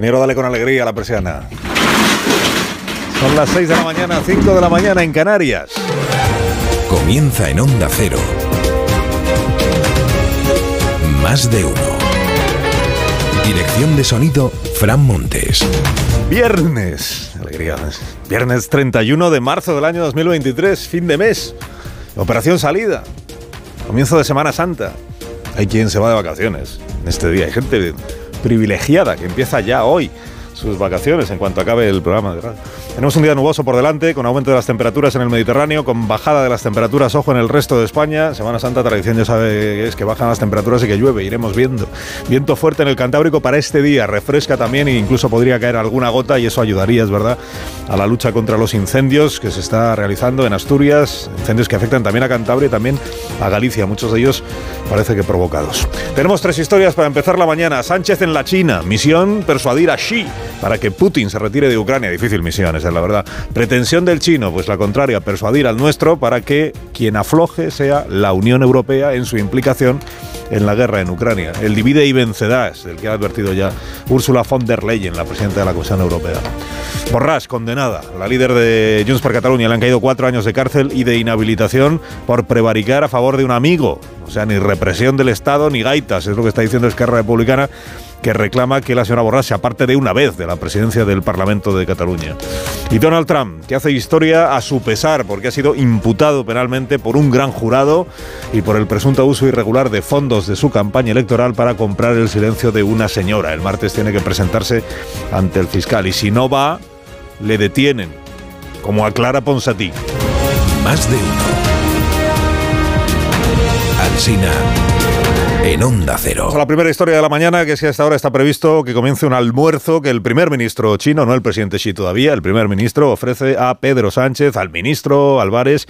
Ingeniero, dale con alegría a la persiana. Son las 6 de la mañana, 5 de la mañana en Canarias. Comienza en Onda Cero. Más de uno. Dirección de sonido, Fran Montes. Viernes, alegría. Viernes 31 de marzo del año 2023, fin de mes. Operación salida. Comienzo de Semana Santa. Hay quien se va de vacaciones en este día. Hay gente privilegiada que empieza ya hoy sus vacaciones en cuanto acabe el programa. Tenemos un día nuboso por delante, con aumento de las temperaturas en el Mediterráneo, con bajada de las temperaturas, ojo, en el resto de España. Semana Santa, tradición ya sabe es que bajan las temperaturas y que llueve, iremos viendo. Viento fuerte en el Cantábrico para este día, refresca también e incluso podría caer alguna gota y eso ayudaría, es verdad, a la lucha contra los incendios que se está realizando en Asturias, incendios que afectan también a Cantabria y también a Galicia, muchos de ellos parece que provocados. Tenemos tres historias para empezar la mañana. Sánchez en la China, misión persuadir a Xi para que Putin se retire de Ucrania. Difícil misión, esa es la verdad. Pretensión del chino, pues la contraria, persuadir al nuestro para que quien afloje sea la Unión Europea en su implicación en la guerra en Ucrania. El divide y vencerás, del que ha advertido ya Ursula von der Leyen, la presidenta de la Comisión Europea. Borràs, condenada. La líder de Junts per Catalunya le han caído cuatro años de cárcel y de inhabilitación por prevaricar a favor de un amigo. O sea, ni represión del Estado ni gaitas, es lo que está diciendo Esquerra Republicana que reclama que la señora Borràs se aparte de una vez de la presidencia del Parlamento de Cataluña. Y Donald Trump, que hace historia a su pesar, porque ha sido imputado penalmente por un gran jurado y por el presunto uso irregular de fondos de su campaña electoral para comprar el silencio de una señora. El martes tiene que presentarse ante el fiscal y si no va, le detienen, como aclara Ponsatí. Más de uno. Alsina en Onda Cero. La primera historia de la mañana, que es que hasta ahora está previsto que comience un almuerzo que el primer ministro chino, no el presidente Xi todavía, el primer ministro ofrece a Pedro Sánchez, al ministro Álvarez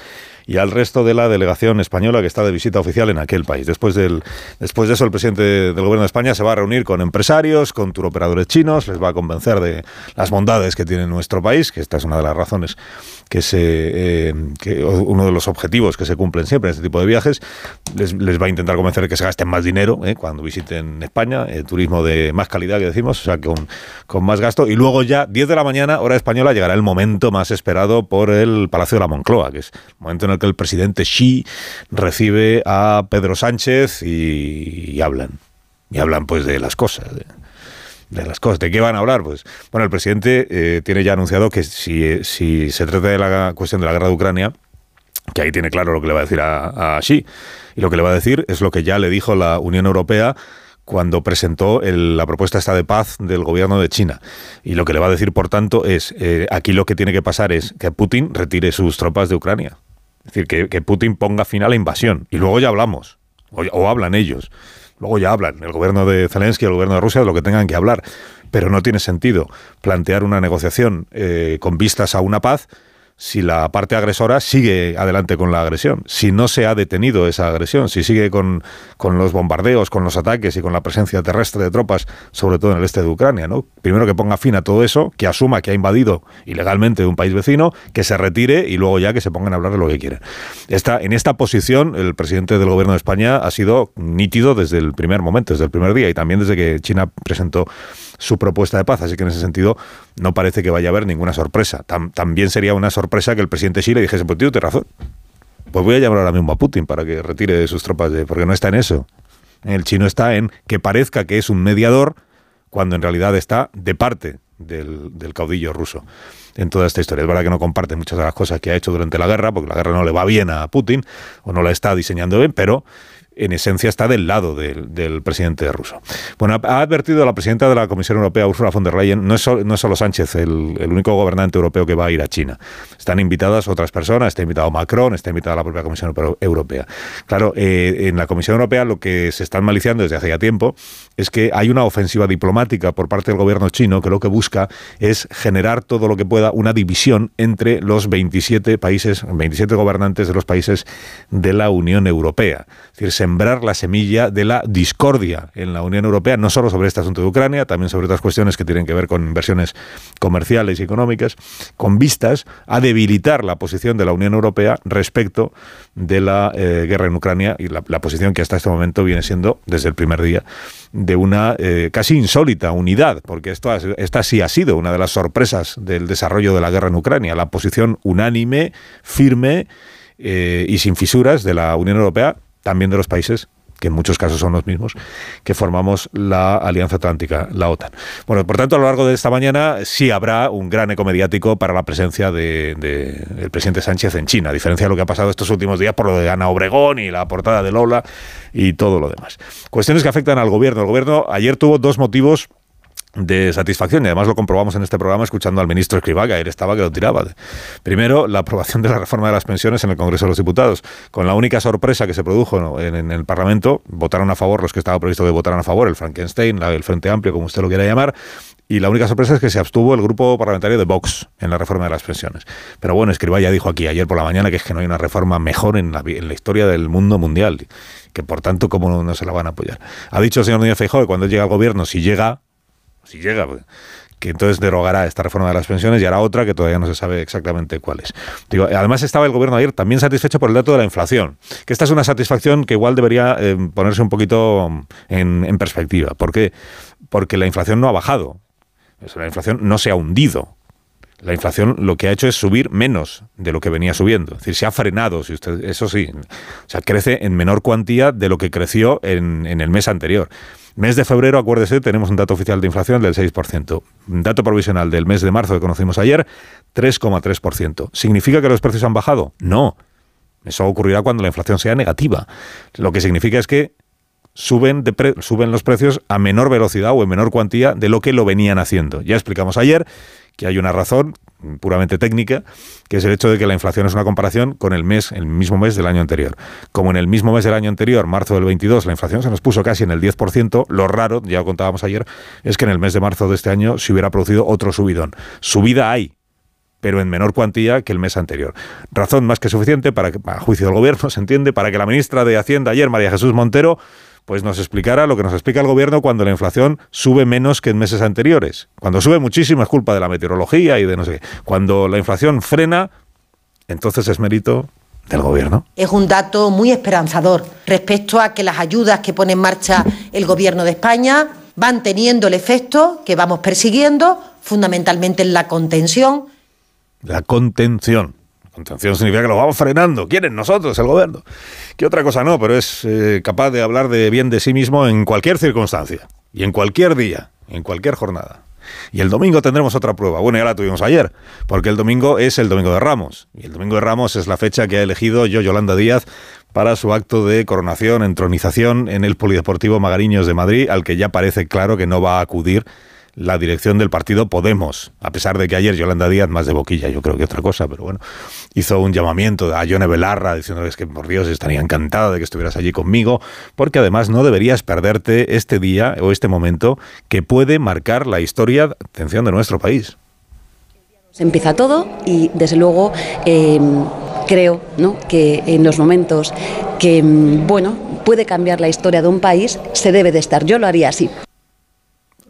y al resto de la delegación española que está de visita oficial en aquel país. Después, del, después de eso, el presidente del gobierno de España se va a reunir con empresarios, con turoperadores chinos, les va a convencer de las bondades que tiene nuestro país, que esta es una de las razones que se eh, que uno de los objetivos que se cumplen siempre en este tipo de viajes les, les va a intentar convencer de que se gasten más dinero eh, cuando visiten España, eh, turismo de más calidad que decimos, o sea, con, con más gasto. Y luego ya, 10 de la mañana, hora española, llegará el momento más esperado por el Palacio de la Moncloa, que es el momento en el que el presidente Xi recibe a Pedro Sánchez y, hablan. Y hablan pues de las cosas. De, las cosas. ¿De qué van a hablar? Pues bueno, el presidente eh, tiene ya anunciado que si, si se trata de la cuestión de la guerra de Ucrania, que ahí tiene claro lo que le va a decir a, a Xi. Y lo que le va a decir es lo que ya le dijo la Unión Europea cuando presentó el, la propuesta esta de paz del gobierno de China. Y lo que le va a decir, por tanto, es, eh, aquí lo que tiene que pasar es que Putin retire sus tropas de Ucrania. Es decir, que, que Putin ponga fin a la invasión. Y luego ya hablamos, o, hablan ellos. Luego ya hablan el gobierno de Zelensky el gobierno de Rusia de lo que tengan que hablar. Pero no tiene sentido plantear una negociación eh, con vistas a una paz si la parte agresora sigue adelante con la agresión, si no se ha detenido esa agresión, si sigue con, con, los bombardeos, con los ataques y con la presencia terrestre de tropas, sobre todo en el este de Ucrania, ¿no? Primero que ponga fin a todo eso, que asuma que ha invadido ilegalmente un país vecino, que se retire y luego ya que se pongan a hablar de lo que quieran. Esta, en esta posición, el presidente del gobierno de España ha sido nítido desde el primer momento, desde el primer día y también desde que China presentó su propuesta de paz. Así que en ese sentido no parece que vaya a haber ninguna sorpresa. Tam, también sería una sorpresa que el presidente Xi le dijese, pues tío, tienes razón. Pues voy a llamar ahora mismo a Putin para que retire sus tropas, de, porque no está en eso. El chino está en que parezca que es un mediador cuando en realidad está de parte del, del, caudillo ruso en toda esta historia. Es verdad que no comparte muchas de las cosas que ha hecho durante la guerra, porque la guerra no le va bien a Putin o no la está diseñando bien, pero en esencia está del lado del, del presidente ruso. Bueno, ha advertido la presidenta de la Comisión Europea, Ursula von der Leyen, no es, solo, Sánchez el, el, único gobernante europeo que va a ir a China. Están invitadas otras personas, está invitado Macron, está invitada la propia Comisión Europea. Claro, eh, en la Comisión Europea lo que se están maliciando desde hace ya tiempo es que hay una ofensiva diplomática por parte del gobierno chino que lo que busca es generar todo lo que pueda una división entre los 27 países, 27 gobernantes de los países de la Unión Europea. Es decir, se sembrar la semilla de la discordia en la Unión Europea, no solo sobre este asunto de Ucrania, también sobre otras cuestiones que tienen que ver con inversiones comerciales y económicas, con vistas a debilitar la posición de la Unión Europea respecto de la eh, guerra en Ucrania y la, posición que hasta este momento viene siendo, desde el primer día, de una eh, casi insólita unidad, porque esto, esta sí ha sido una de las sorpresas del desarrollo de la guerra en Ucrania, la posición unánime, firme eh, y sin fisuras de la Unión Europea, también de los países que en muchos casos son los mismos, que formamos la Alianza Atlántica, la OTAN. Bueno, por tanto, a lo largo de esta mañana sí habrá un gran eco mediático para la presencia del de, presidente Sánchez en China, a diferencia de lo que ha pasado estos últimos días por lo de Ana Obregón y la portada de Lola y todo lo demás. Cuestiones que afectan al gobierno. El gobierno ayer tuvo dos motivos de satisfacción y además lo comprobamos en este programa escuchando al ministro Escrivá que ayer estaba que lo tiraba. Primero, la aprobación de la reforma de las pensiones en el Congreso de los Diputados, con la única sorpresa que se produjo en, el Parlamento, votaron a favor los que estaba previsto que votaran a favor, el Frankenstein, el Frente Amplio, como usted lo quiera llamar, y la única sorpresa es que se abstuvo el grupo parlamentario de Vox en la reforma de las pensiones. Pero bueno, Escribá ya dijo aquí ayer por la mañana que es que no hay una reforma mejor en la, en la historia del mundo mundial, que por tanto, ¿cómo no, no se la van a apoyar? Ha dicho el señor Núñez Feijóo que cuando llega al gobierno, si llega, si llega, pues, que entonces derogará esta reforma de las pensiones y hará otra que todavía no se sabe exactamente cuál es. Digo, además estaba el gobierno ayer también satisfecho por el dato de la inflación, que esta es una satisfacción que igual debería eh, ponerse un poquito en, en perspectiva. ¿Por qué? Porque la inflación no ha bajado, la inflación no se ha hundido, la inflación lo que ha hecho es subir menos de lo que venía subiendo. Es decir, se ha frenado, si usted, eso sí. O sea, crece en menor cuantía de lo que creció en, en, el mes anterior. Mes de febrero, acuérdese, tenemos un dato oficial de inflación del 6%. Un dato provisional del mes de marzo que conocimos ayer, 3,3%. ¿Significa que los precios han bajado? No. Eso ocurrirá cuando la inflación sea negativa. Lo que significa es que suben los precios a menor velocidad o en menor cuantía de lo que lo venían haciendo. Ya explicamos ayer que hay una razón puramente técnica, que es el hecho de que la inflación es una comparación con el mes, el mismo mes del año anterior. Como en el mismo mes del año anterior, marzo del 22, la inflación se nos puso casi en el 10%, lo raro, ya lo contábamos ayer, es que en el mes de marzo de este año se hubiera producido otro subidón. Subida hay, pero en menor cuantía que el mes anterior. Razón más que suficiente para que, a juicio del gobierno, se entiende, para que la ministra de Hacienda ayer, María Jesús Montero, pues nos explicara lo que nos explica el gobierno cuando la inflación sube menos que en meses anteriores. Cuando sube muchísimo es culpa de la meteorología y de no sé qué. Cuando la inflación frena, entonces es mérito del gobierno. Es un dato muy esperanzador respecto a que las ayudas que pone en marcha el gobierno de España van teniendo el efecto que vamos persiguiendo, fundamentalmente en la contención. La contención. Contención significa que lo vamos frenando. ¿Quieren nosotros, el gobierno? ¿Qué otra cosa no? Pero es eh, capaz de hablar de bien de sí mismo en cualquier circunstancia. Y en cualquier día, en cualquier jornada. Y el domingo tendremos otra prueba. Bueno, ya la tuvimos ayer, porque el domingo es el domingo de Ramos. Y el domingo de Ramos es la fecha que ha elegido yo, Yolanda Díaz, para su acto de coronación, entronización en el Polideportivo Magariños de Madrid, al que ya parece claro que no va a acudir la dirección del partido Podemos, a pesar de que ayer Yolanda Díaz, más de boquilla, yo creo que otra cosa, pero bueno, hizo un llamamiento a Yone Belarra diciéndoles que por Dios estaría encantada de que estuvieras allí conmigo, porque además no deberías perderte este día o este momento que puede marcar la historia, atención, de nuestro país. Se empieza todo y desde luego em, creo ¿no? que en los momentos que em, bueno puede cambiar la historia de un país se debe de estar. Yo lo haría así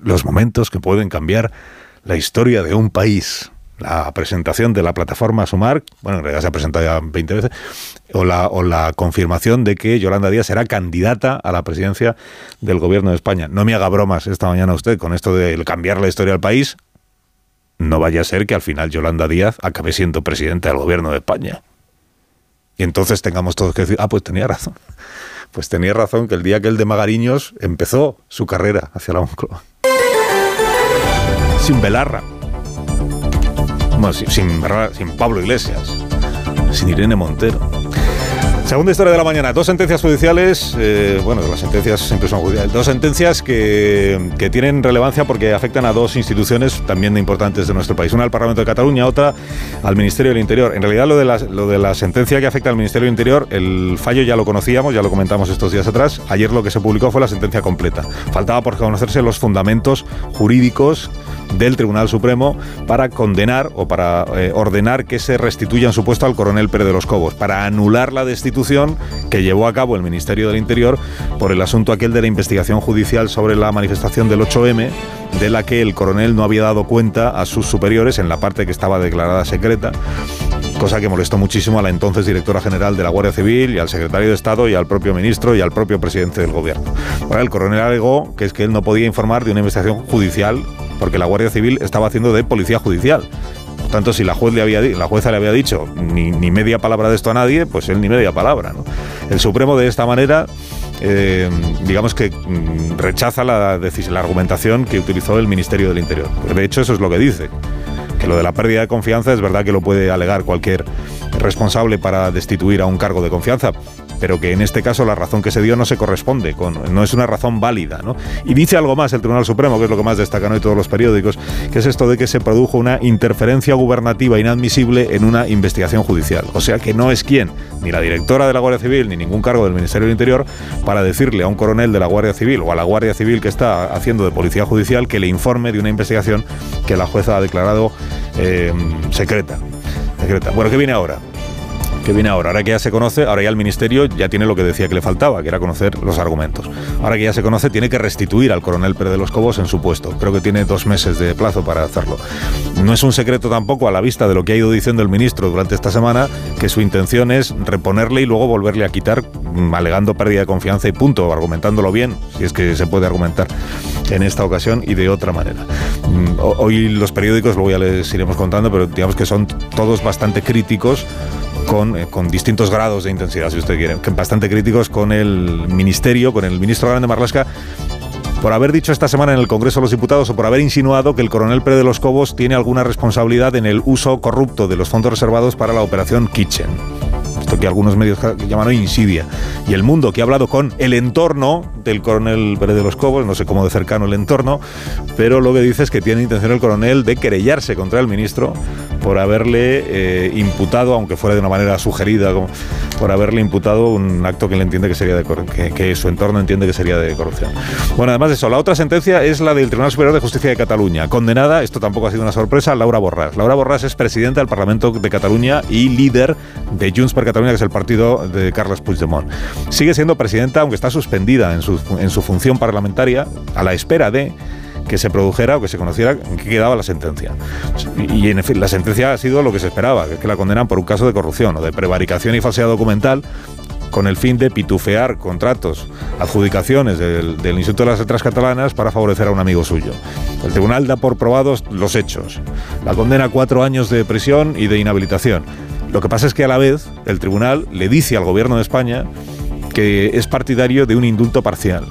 los momentos que pueden cambiar la historia de un país. La presentación de la plataforma Sumar, bueno, en realidad se ha presentado ya 20 veces, o la, o la confirmación de que Yolanda Díaz será candidata a la presidencia del gobierno de España. No me haga bromas esta mañana usted con esto de cambiar la historia del país. No vaya a ser que al final Yolanda Díaz acabe siendo presidenta del gobierno de España. Y entonces tengamos todos que decir, ah, pues tenía razón. Pues tenía razón que el día que el de Magariños empezó su carrera hacia la Moncloa sin Belarra. sin, Pablo Iglesias. Sin Irene Montero. Segunda historia de la mañana, dos sentencias judiciales, eh, bueno, las sentencias siempre son judiciales, dos sentencias que, que, tienen relevancia porque afectan a dos instituciones también importantes de nuestro país. Una al Parlamento de Cataluña, otra al Ministerio del Interior. En realidad lo de, la, lo de la sentencia que afecta al Ministerio del Interior, el fallo ya lo conocíamos, ya lo comentamos estos días atrás. Ayer lo que se publicó fue la sentencia completa. Faltaba por conocerse los fundamentos jurídicos del Tribunal Supremo para condenar o para eh, ordenar que se restituyan su puesto al coronel Pérez de los Cobos, para anular la destitución que llevó a cabo el Ministerio del Interior por el asunto aquel de la investigación judicial sobre la manifestación del 8M, de la que el coronel no había dado cuenta a sus superiores en la parte que estaba declarada secreta cosa que molestó muchísimo a la entonces directora general de la Guardia Civil y al secretario de Estado y al propio ministro y al propio presidente del gobierno. Ahora, el coronel alegó que es que él no podía informar de una investigación judicial porque la Guardia Civil estaba haciendo de policía judicial. Por tanto, si la, jueza le había dicho ni, media palabra de esto a nadie, pues él ni media palabra. El Supremo de esta manera eh, digamos que mm, rechaza la, la, argumentación que utilizó el Ministerio del Interior. De hecho, eso es lo que dice que lo de la pérdida de confianza es verdad que lo puede alegar cualquier responsable para destituir a un cargo de confianza, pero que en este caso la razón que se dio no se corresponde, con, no es una razón válida. ¿no? Y dice algo más el Tribunal Supremo, que es lo que más destacan hoy todos los periódicos, que es esto de que se produjo una interferencia gubernativa inadmisible en una investigación judicial. O sea que no es quien, ni la directora de la Guardia Civil, ni ningún cargo del Ministerio del Interior, para decirle a un coronel de la Guardia Civil o a la Guardia Civil que está haciendo de policía judicial que le informe de una investigación que la jueza ha declarado eh, secreta. secreta. Bueno, ¿qué viene ahora? Que viene ahora. Ahora que ya se conoce, ahora ya el Ministerio ya tiene lo que decía que le faltaba, que era conocer los argumentos. Ahora que ya se conoce, tiene que restituir al coronel Pérez de los Cobos en su puesto. Creo que tiene dos meses de plazo para hacerlo. No es un secreto tampoco a la vista de lo que ha ido diciendo el ministro durante esta semana, que su intención es reponerle y luego volverle a quitar, mm, alegando pérdida de confianza y punto, argumentándolo bien, si es que se puede argumentar en esta ocasión y de otra manera. Mm, hoy los periódicos, luego ya les iremos contando, pero digamos que son todos bastante críticos eh, con, distintos grados de intensidad, si usted quiere, bastante críticos con el ministerio, con el ministro Grande Marlasca, por haber dicho esta semana en el Congreso de los Diputados o por haber insinuado que el coronel Pérez de los Cobos tiene alguna responsabilidad en el uso corrupto de los fondos reservados para la operación Kitchen. Esto que algunos medios llaman hoy insidia. Y el mundo que ha hablado con el entorno del coronel Pérez de los Cobos, no sé cómo de cercano el entorno, pero lo que dice es que tiene intención el coronel de querellarse contra el ministro por haberle eh, imputado, aunque fuera de una manera sugerida, por haberle imputado un acto que él entiende que sería de que, que su entorno entiende que sería de corrupción. Bueno, además de eso, la otra sentencia es la del Tribunal Superior de Justicia de Cataluña. Condenada, esto tampoco ha sido una sorpresa, Laura Borràs. Laura Borràs es presidenta del Parlamento de Cataluña y líder de Junts per Catalunya, que es el partido de Carles Puigdemont. Sigue siendo presidenta, aunque está suspendida en su, en su función parlamentaria, a la espera de que se produjera o que se conociera qué quedaba la sentencia. Y, en fin, la sentencia ha sido lo que se esperaba, que es que la condenan por un caso de corrupción o de prevaricación y falsedad documental con el fin de pitufear contratos, adjudicaciones del, Instituto de las Letras Catalanas para favorecer a un amigo suyo. El tribunal da por probados los hechos. La condena a cuatro años de prisión y de inhabilitación. Lo que pasa es que a la vez el tribunal le dice al gobierno de España que es partidario de un indulto parcial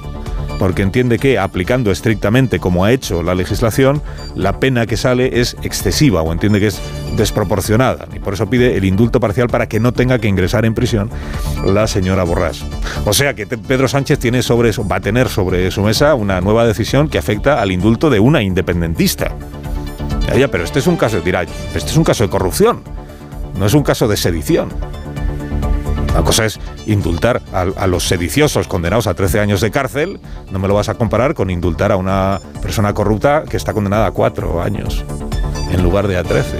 porque entiende que aplicando estrictamente como ha hecho la legislación, la pena que sale es excesiva o entiende que es desproporcionada y por eso pide el indulto parcial para que no tenga que ingresar en prisión la señora Borrás. O sea que Pedro Sánchez tiene sobre va a tener sobre su mesa una nueva decisión que afecta al indulto de una independentista. Ya, pero este es un caso, dirá, este es un caso de corrupción, no es un caso de sedición. La cosa es indultar a, los sediciosos condenados a 13 años de cárcel, no me lo vas a comparar con indultar a una persona corrupta que está condenada a 4 años en lugar de a 13.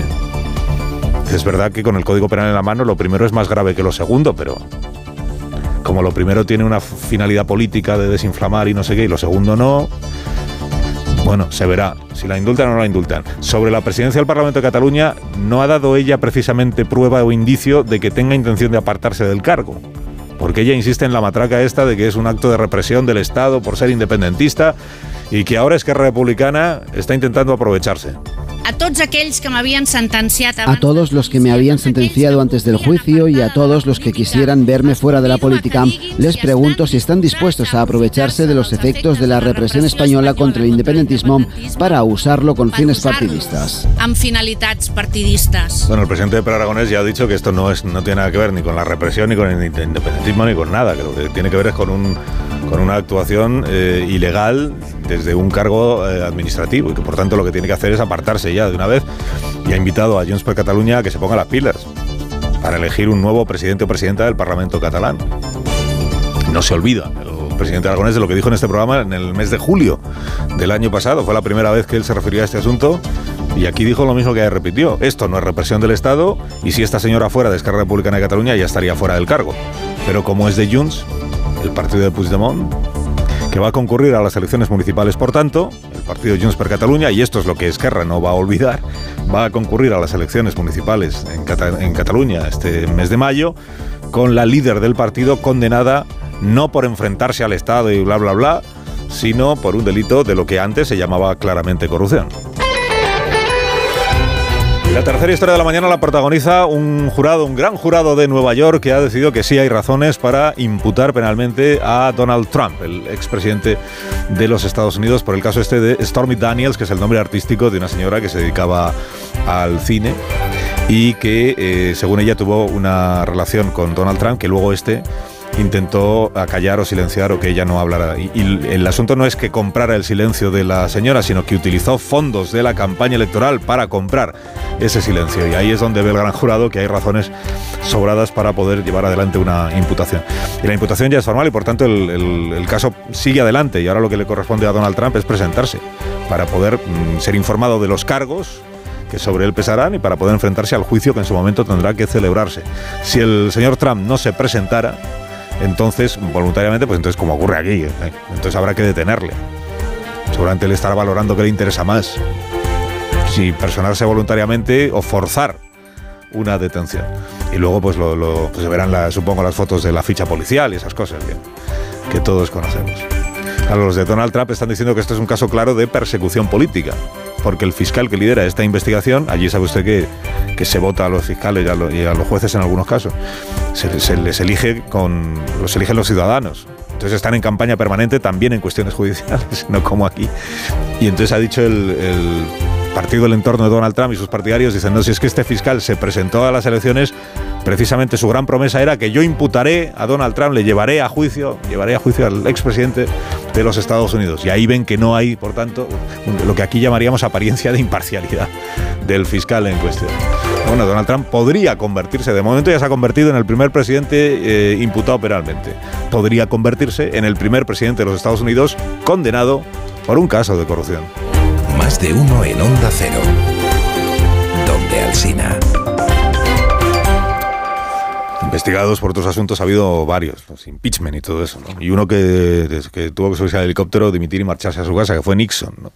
Es verdad que con el Código Penal en la mano lo primero es más grave que lo segundo, pero como lo primero tiene una finalidad política de desinflamar y no sé qué, y lo segundo no, bueno, se verá si la indultan o no la indultan. Sobre la presidencia del Parlamento de Cataluña, no ha dado ella precisamente prueba o indicio de que tenga intención de apartarse del cargo. Porque ella insiste en la matraca esta de que es un acto de represión del Estado por ser independentista y que ahora es que Republicana está intentando aprovecharse. A todos aquellos que me habían sentenciado a todos los que me habían sentenciado antes del juicio y a todos los que quisieran verme fuera de la política, les pregunto si están dispuestos a aprovecharse de los efectos de la represión española contra el independentismo para usarlo con fines partidistas. Partidistas. Bueno, el presidente de Aragonés ya ha dicho que esto no es no tiene nada que ver ni con la represión ni con el independentismo ni con nada, que lo que tiene que ver es con un con una actuación eh, ilegal desde un cargo eh, administrativo y que por tanto lo que tiene que hacer es apartarse ya de una vez y ha invitado a Junts per Catalunya a que se ponga las pilas para elegir un nuevo presidente o presidenta del Parlamento catalán. No se olvida el presidente aragonés de lo que dijo en este programa en el mes de julio del año pasado. Fue la primera vez que él se refirió a este asunto y aquí dijo lo mismo que repitió. Esto no es represión del Estado y si esta señora fuera de Esquerra Republicana de Cataluña ya estaría fuera del cargo. Pero como es de Junts, el partido de Puigdemont, que va a concurrir a las elecciones municipales, por tanto, partido Junts per Cataluña, y esto es lo que Esquerra no va a olvidar, va a concurrir a las elecciones municipales en Cataluña este mes de mayo, con la líder del partido condenada no por enfrentarse al Estado y bla, bla, bla, sino por un delito de lo que antes se llamaba claramente corrupción. La tercera historia de la mañana la protagoniza un jurado, un gran jurado de Nueva York que ha decidido que sí hay razones para imputar penalmente a Donald Trump, el expresidente de los Estados Unidos, por el caso este de Stormy Daniels, que es el nombre artístico de una señora que se dedicaba al cine y que, eh, según ella, tuvo una relación con Donald Trump que luego este intentó acallar o silenciar o que ella no hablara. Y, el asunto no es que comprara el silencio de la señora, sino que utilizó fondos de la campaña electoral para comprar ese silencio. Y ahí es donde ve el gran jurado que hay razones sobradas para poder llevar adelante una imputación. Y la imputación ya es formal y por tanto el, caso sigue adelante. Y ahora lo que le corresponde a Donald Trump es presentarse para poder mm, ser informado de los cargos que sobre él pesarán y para poder enfrentarse al juicio que en su momento tendrá que celebrarse. Si el señor Trump no se presentara, entonces, voluntariamente, pues entonces como ocurre aquí, ¿eh? entonces habrá que detenerle. Seguramente él estará valorando qué le interesa más. Si personarse voluntariamente o forzar una detención. Y luego pues, lo, pues se verán, supongo, las fotos de la ficha policial y esas cosas que, que todos conocemos. Los de Donald Trump están diciendo que esto es un caso claro de persecución política porque el fiscal que lidera esta investigación, allí sabe usted que, que se vota a los fiscales y a los, jueces en algunos casos, se, les elige con, los eligen los ciudadanos. Entonces están en campaña permanente también en cuestiones judiciales, no como aquí. Y entonces ha dicho el, el partido del entorno de Donald Trump y sus partidarios diciendo si es que este fiscal se presentó a las elecciones precisamente su gran promesa era que yo imputaré a Donald Trump, le llevaré a juicio, llevaré a juicio al expresidente de los Estados Unidos. Y ahí ven que no hay, por tanto, lo que aquí llamaríamos apariencia de imparcialidad del fiscal en cuestión. Bueno, Donald Trump podría convertirse, de momento ya se ha convertido en el primer presidente eh, imputado penalmente. Podría convertirse en el primer presidente de los Estados Unidos condenado por un caso de corrupción. De uno en Onda Cero. Donde Alcina. Investigados por otros asuntos ha habido varios, los impeachment y todo eso, ¿no? Y uno que, que tuvo que subirse al helicóptero, dimitir y marcharse a su casa, que fue Nixon, ¿no?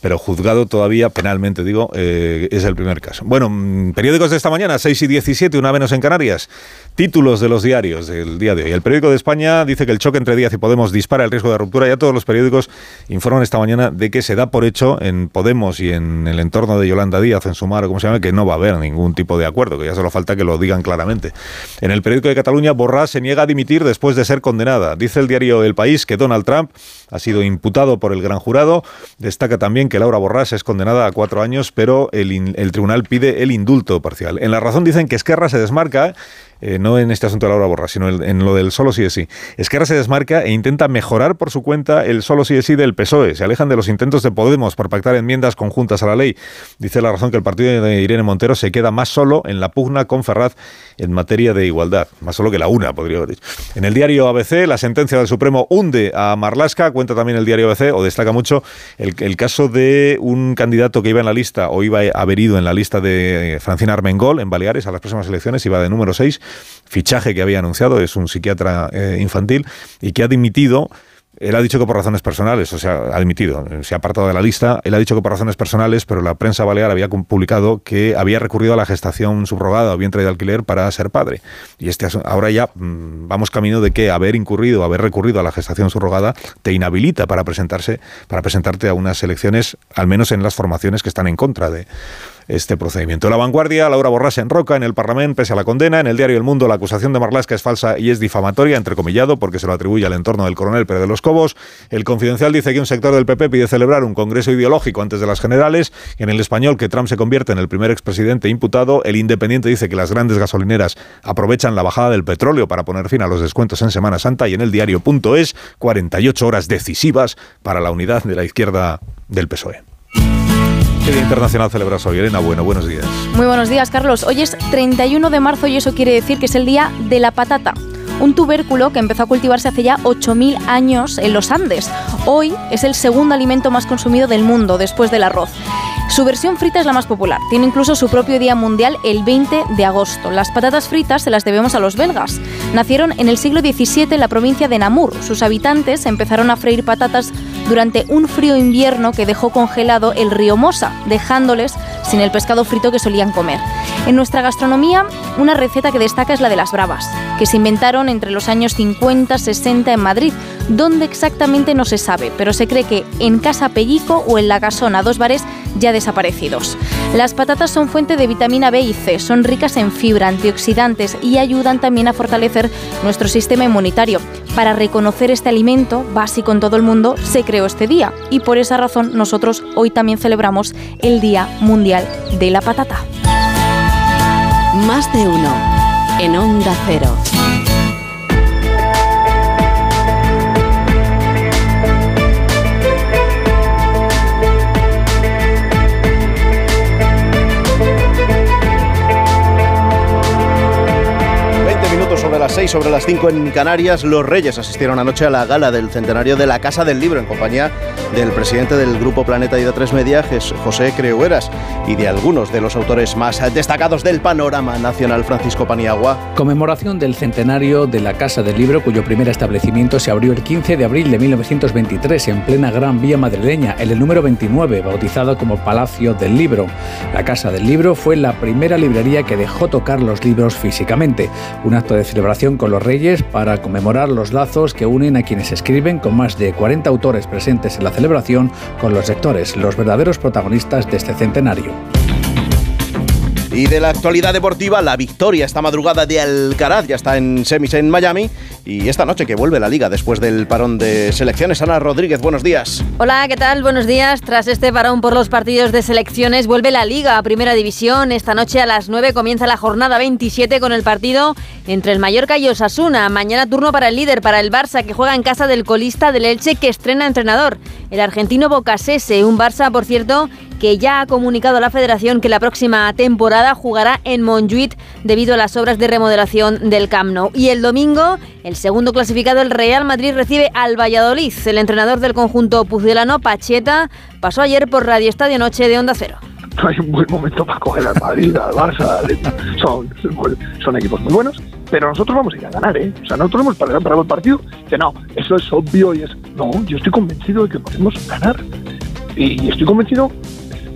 Pero juzgado todavía penalmente, digo, eh, es el primer caso. Bueno, mm, periódicos de esta mañana, 6 y 17, una menos en Canarias. Títulos de los diarios del día de hoy. El periódico de España dice que el choque entre Díaz y Podemos dispara el riesgo de ruptura. Ya todos los periódicos informan esta mañana de que se da por hecho en Podemos y en el entorno de Yolanda Díaz, en Sumar, o como se llama, que no va a haber ningún tipo de acuerdo, que ya solo falta que lo digan claramente. En el periódico de Cataluña, Borrás se niega a dimitir después de ser condenada. Dice el diario El País que Donald Trump ha sido imputado por el gran jurado. Destaca también que Laura Borrás es condenada a cuatro años, pero el, el tribunal pide el indulto parcial. En la razón dicen que Esquerra se desmarca eh, no en este asunto de Laura Borra, sino en lo del solo sí es sí. Esquerra se desmarca e intenta mejorar por su cuenta el solo sí es sí del PSOE. Se alejan de los intentos de Podemos por pactar enmiendas conjuntas a la ley. Dice la razón que el partido de Irene Montero se queda más solo en la pugna con Ferraz en materia de igualdad. Más solo que la una, podría haber dicho. En el diario ABC, la sentencia del Supremo hunde a Marlasca. Cuenta también el diario ABC, o destaca mucho, el, caso de un candidato que iba en la lista, o iba a haber ido en la lista de Francina Armengol en Baleares a las próximas elecciones, iba de número 6 fichaje que había anunciado, es un psiquiatra eh, infantil, y que ha dimitido él ha dicho que por razones personales, o sea, ha admitido, se ha apartado de la lista. Él ha dicho que por razones personales, pero la prensa balear había publicado que había recurrido a la gestación subrogada o vientre de alquiler para ser padre. Y este ahora ya mm, vamos camino de que haber incurrido, haber recurrido a la gestación subrogada te inhabilita para presentarse, para presentarte a unas elecciones, al menos en las formaciones que están en contra de, este procedimiento. La vanguardia, Laura Borrás en roca en el Parlamento, pese a la condena. En el diario El Mundo, la acusación de Marlasca es falsa y es difamatoria, entrecomillado, porque se lo atribuye al entorno del coronel Pérez de los Cobos. El Confidencial dice que un sector del PP pide celebrar un congreso ideológico antes de las generales. En el español, que Trump se convierte en el primer expresidente imputado. El Independiente dice que las grandes gasolineras aprovechan la bajada del petróleo para poner fin a los descuentos en Semana Santa. Y en el diario.es, 48 horas decisivas para la unidad de la izquierda del PSOE. ¿Qué Día Internacional celebras hoy? Elena, bueno, buenos días. Muy buenos días, Carlos. Hoy es 31 de marzo y eso quiere decir que es el Día de la Patata un tubérculo que empezó a cultivarse hace ya 8.000 años en los Andes. Hoy es el segundo alimento más consumido del mundo después del arroz. Su versión frita es la más popular. Tiene incluso su propio día mundial el 20 de agosto. Las patatas fritas se las debemos a los belgas. Nacieron en el siglo XVII en la provincia de Namur. Sus habitantes empezaron a freír patatas durante un frío invierno que dejó congelado el río Mosa, dejándoles sin el pescado frito que solían comer. En nuestra gastronomía, una receta que destaca es la de las bravas, que se inventaron entre los años 50-60 en Madrid, donde exactamente no se sabe, pero se cree que en Casa Pellico o en La Casona, dos bares ya desaparecidos. Las patatas son fuente de vitamina B y C, son ricas en fibra, antioxidantes y ayudan también a fortalecer nuestro sistema inmunitario. Para reconocer este alimento básico en todo el mundo se creó este día y por esa razón nosotros hoy también celebramos el Día Mundial de la Patata. Más de uno en Onda Cero. 6 sobre las 5 en Canarias, los Reyes asistieron anoche a la gala del centenario de la Casa del Libro en compañía del presidente del Grupo Planeta de Tres Media, José Creueras, y de algunos de los autores más destacados del panorama nacional, Francisco Paniagua. Conmemoración del centenario de la Casa del Libro, cuyo primer establecimiento se abrió el 15 de abril de 1923 en plena Gran Vía madrileña, en el número 29, bautizado como Palacio del Libro. La Casa del Libro fue la primera librería que dejó tocar los libros físicamente, un acto de celebración con los Reyes para conmemorar los lazos que unen a quienes escriben con más de 40 autores presentes en la celebración con los lectores, los verdaderos protagonistas de este centenario. Y de la actualidad deportiva, la victoria esta madrugada de Alcaraz, ya está en semis en Miami. Y esta noche que vuelve la liga después del parón de selecciones. Ana Rodríguez, buenos días. Hola, ¿qué tal? Buenos días. Tras este parón por los partidos de selecciones, vuelve la liga a primera división. Esta noche a las 9 comienza la jornada 27 con el partido entre el Mallorca y Osasuna. Mañana turno para el líder, para el Barça, que juega en casa del colista del Elche, que estrena entrenador. El argentino Bocasese, un Barça, por cierto, que ya ha comunicado a la federación que la próxima temporada jugará en Montjuic debido a las obras de remodelación del Camp Nou. Y el domingo, el segundo clasificado, el Real Madrid, recibe al Valladolid. El entrenador del conjunto pucelano, Pacheta, pasó ayer por Radio Estadio Noche de Onda Cero. hay un buen momento para coger al Madrid, al Barça, son, son equipos muy buenos, pero nosotros vamos a ir a ganar, ¿eh? O sea, nosotros hemos parado el partido, que no, eso es obvio y es... No, yo estoy convencido de que podemos ganar. y estoy convencido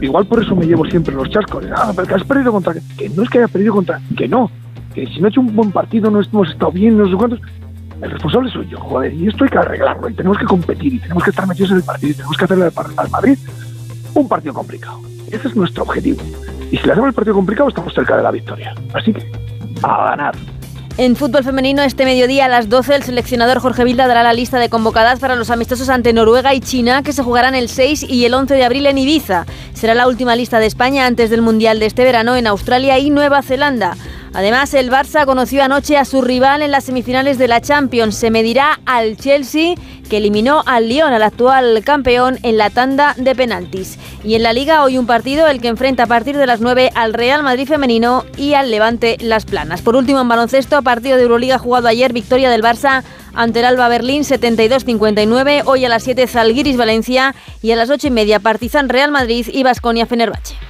Igual por eso me llevo siempre los chascos. Ah, pero que has perdido contra... Que no es que haya perdido contra... Que no. Que si no he hecho un buen partido, no hemos estado bien, no sé cuántos... El responsable soy yo, joder, y esto hay que arreglarlo, y tenemos que competir, y tenemos que estar metidos en el partido, y tenemos que hacerle al Madrid un partido complicado. Ese es nuestro objetivo. Y si le hacemos el partido complicado, estamos cerca de la victoria. Así que, a ganar. En fútbol femenino, este mediodía a las 12, el seleccionador Jorge Vilda dará la lista de convocadas para los amistosos ante Noruega y China, que se jugarán el 6 y el 11 de abril en Ibiza. Será la última lista de España antes del Mundial de este verano en Australia y Nueva Zelanda. Además, el Barça conoció anoche a su rival en las semifinales de la Champions. Se medirá al Chelsea, que eliminó al Lyon, al actual campeón, en la tanda de penaltis. Y en la Liga hoy un partido, el que enfrenta a partir de las 9 al Real Madrid femenino y al Levante Las Planas. Por último, en baloncesto, partido de Euroliga jugado ayer, victoria del Barça ante el Alba Berlín 72-59. Hoy a las 7 Zalgiris Valencia y a las 8 y media Partizan Real Madrid y Basconia Fenerbahce.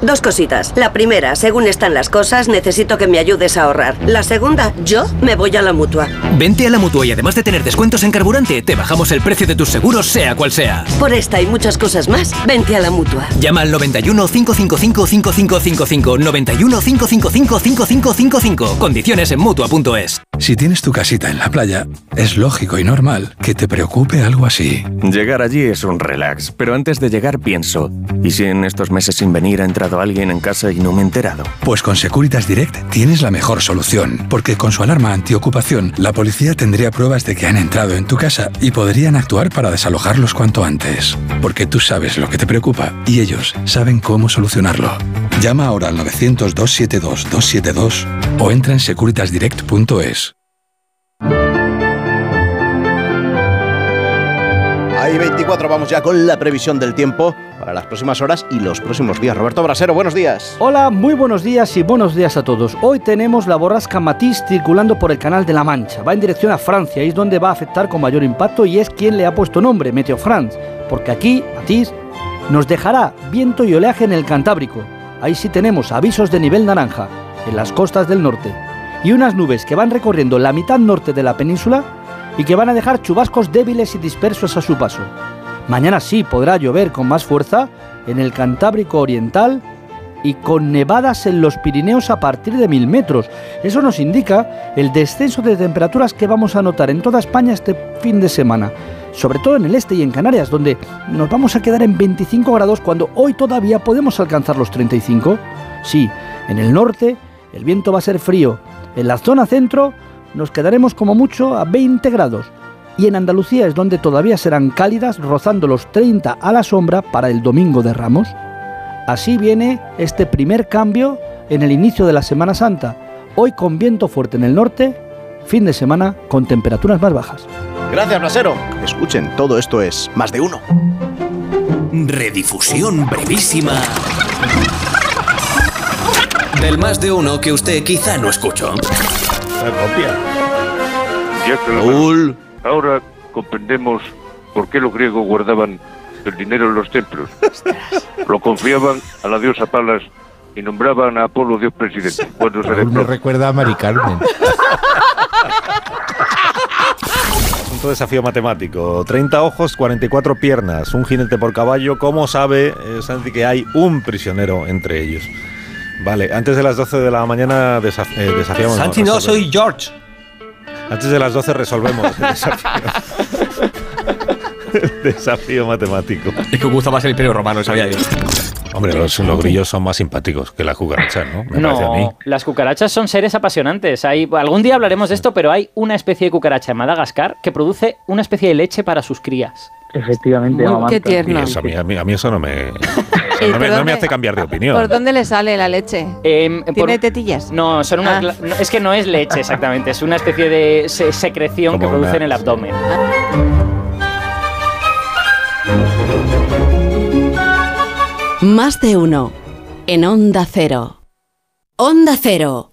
Dos cositas. La primera, según están las cosas, necesito que me ayudes a ahorrar. La segunda, yo me voy a la mutua. Vente a la mutua y además de tener descuentos en carburante, te bajamos el precio de tus seguros, sea cual sea. Por esta y muchas cosas más, vente a la mutua. Llama al 91 555 5555. 91 555 5555. Condiciones en mutua.es. Si tienes tu casita en la playa, es lógico y normal que te preocupe algo así. Llegar allí es un relax, pero antes de llegar pienso, ¿y si en estos meses sin venir alguien en casa y no me he enterado? Pues con Securitas Direct tienes la mejor solución, porque con su alarma antiocupación, la policía tendría pruebas de que han entrado en tu casa y podrían actuar para desalojarlos cuanto antes. Porque tú sabes lo que te preocupa y ellos saben cómo solucionarlo. Llama ahora al 900-272-272 o entra en securitasdirect.es. y 24, vamos ya con la previsión del tiempo para las próximas horas y los próximos días. Roberto Brasero, buenos días. Hola, muy buenos días y buenos días a todos. Hoy tenemos la borrasca Matisse circulando por el Canal de la Mancha. Va en dirección a Francia y es donde va a afectar con mayor impacto y es quien le ha puesto nombre, Meteo France. Porque aquí, Matisse, nos dejará viento y oleaje en el Cantábrico. Ahí sí tenemos avisos de nivel naranja, en las costas del norte. Y unas nubes que van recorriendo la mitad norte de la península y que van a dejar chubascos débiles y dispersos a su paso. Mañana sí podrá llover con más fuerza en el Cantábrico Oriental y con nevadas en los Pirineos a partir de mil metros. Eso nos indica el descenso de temperaturas que vamos a notar en toda España este fin de semana. Sobre todo en el este y en Canarias, donde nos vamos a quedar en 25 grados cuando hoy todavía podemos alcanzar los 35. Sí, en el norte el viento va a ser frío. En la zona centro nos quedaremos como mucho a 20 grados. Y en Andalucía es donde todavía serán cálidas, rozando los 30 a la sombra para el domingo de Ramos. Así viene este primer cambio en el inicio de la Semana Santa. Hoy con viento fuerte en el norte, fin de semana con temperaturas más bajas. Gracias, Brasero. Escuchen, todo esto es más de uno. Redifusión brevísima. Del más de uno que usted quizá no escuchó. Ya que la- Ahora comprendemos por qué los griegos guardaban el dinero en los templos. Lo confiaban a la diosa Palas y nombraban a Apolo dios presidente. Cuando se Raúl me recuerda a Mari Carmen. Asunto desafío matemático. 30 ojos, 44 piernas, un jinete por caballo. ¿Cómo sabe eh, Santi que hay un prisionero entre ellos? Vale, antes de las 12 de la mañana desaf- eh, desafiamos. Santi, no, soy George. Antes de las 12 resolvemos el desafío. el desafío matemático. Es que gusta más el Imperio Romano, sabía yo. Hombre, los, los grillos son más simpáticos que las cucarachas, ¿no? Me parece a mí. No, las cucarachas son seres apasionantes. Hay, algún día hablaremos de esto, pero hay una especie de cucaracha en Madagascar que produce una especie de leche para sus crías. Efectivamente, Muy- mamá. qué tierno. Y eso, a, mí, a mí- a mí eso no me, ¿Y no me, no hace cambiar de opinión. ¿Por dónde le sale la leche? Em, por- ¿Tiene tetillas? No, son unas Ah. no, es que no es leche exactamente, es una especie de se- secreción que produce una- en el abdomen. Más de uno. En Onda Cero. Onda Cero.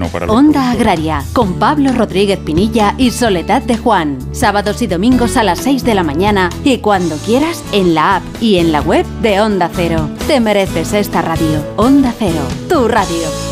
para los Onda Agraria, con Pablo Rodríguez Pinilla y Soledad de Juan. Sábados y domingos a las 6 de la mañana y cuando quieras en la app y en la web de Onda Cero. Te mereces esta radio. Onda Cero, tu radio.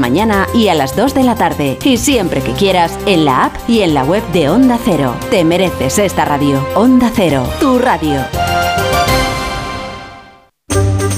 mañana y a las 2 de la tarde. Y siempre que quieras en la app y en la web de Onda Cero. Te mereces esta radio. Onda Cero, tu radio.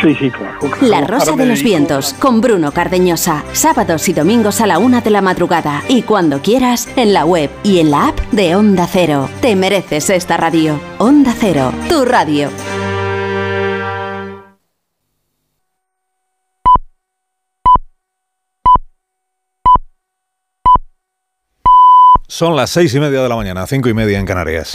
Sí, sí, claro. La Rosa de los Vientos con Bruno Cardeñosa. Sábados y domingos a la una de la madrugada. Y cuando quieras, en la web y en la app de Onda Cero. Te mereces esta radio. Onda Cero, tu radio. Son las seis y media de la mañana, cinco y media en Canarias.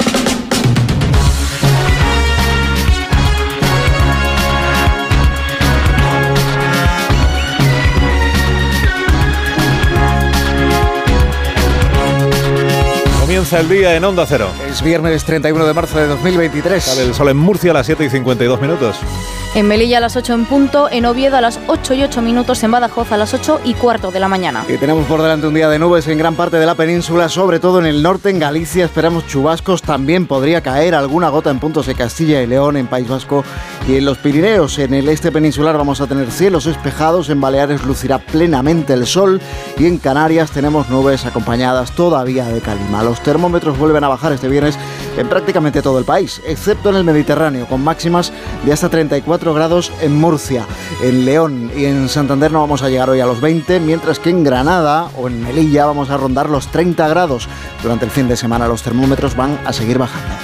Comienza el día en Onda Cero. Es viernes 31 de marzo de 2023. Sale el sol en Murcia a las 7 y 52 minutos. En Melilla a las 8 en punto, en Oviedo a las 8 y 8 minutos, en Badajoz a las 8 y cuarto de la mañana. Y tenemos por delante un día de nubes en gran parte de la península, sobre todo en el norte, en Galicia esperamos chubascos, también podría caer alguna gota en puntos de Castilla y León, en País Vasco y en los Pirineos. En el este peninsular vamos a tener cielos despejados, en Baleares lucirá plenamente el sol y en Canarias tenemos nubes acompañadas todavía de calima. Los termómetros vuelven a bajar este viernes en prácticamente todo el país, excepto en el Mediterráneo, con máximas de hasta 34 grados en Murcia. En León y en Santander no vamos a llegar hoy a los 20, mientras que en Granada o en Melilla vamos a rondar los 30 grados. Durante el fin de semana los termómetros van a seguir bajando.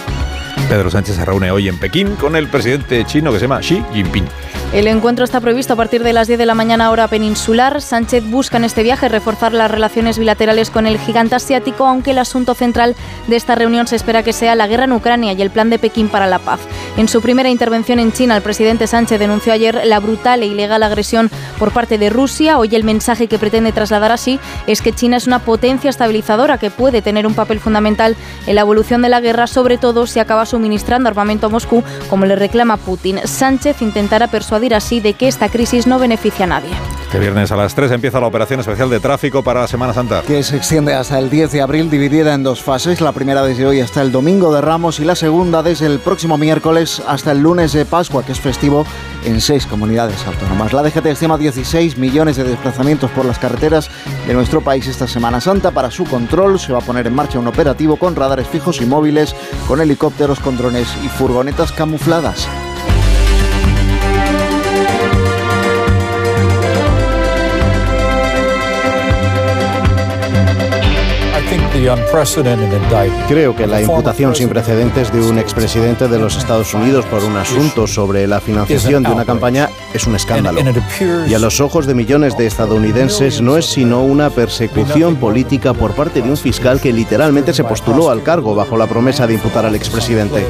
Pedro Sánchez se reúne hoy en Pekín con el presidente chino que se llama Xi Jinping. El encuentro está previsto a partir de las 10 de la mañana hora peninsular. Sánchez busca en este viaje reforzar las relaciones bilaterales con el gigante asiático, aunque el asunto central de esta reunión se espera que sea la guerra en Ucrania y el plan de Pekín para la paz. En su primera intervención en China, el presidente Sánchez denunció ayer la brutal e ilegal agresión por parte de Rusia. Hoy el mensaje que pretende trasladar así es que China es una potencia estabilizadora que puede tener un papel fundamental en la evolución de la guerra, sobre todo si acaba suministrando armamento a Moscú, como le reclama Putin. Sánchez intentará persuadir así de que esta crisis no beneficia a nadie. Este viernes a las 3 empieza la operación especial de tráfico para la Semana Santa. Que se extiende hasta el 10 de abril, dividida en dos fases. La primera desde hoy hasta el domingo de Ramos y la segunda desde el próximo miércoles hasta el lunes de Pascua, que es festivo en seis comunidades autónomas. La DGT estima 16 millones de desplazamientos por las carreteras de nuestro país esta Semana Santa. Para su control se va a poner en marcha un operativo con radares fijos y móviles, con helicópteros, con drones y furgonetas camufladas. Creo que la imputación sin precedentes de un expresidente de los Estados Unidos por un asunto sobre la financiación de una campaña es un escándalo. Y a los ojos de millones de estadounidenses no es sino una persecución política por parte de un fiscal que literalmente se postuló al cargo bajo la promesa de imputar al expresidente.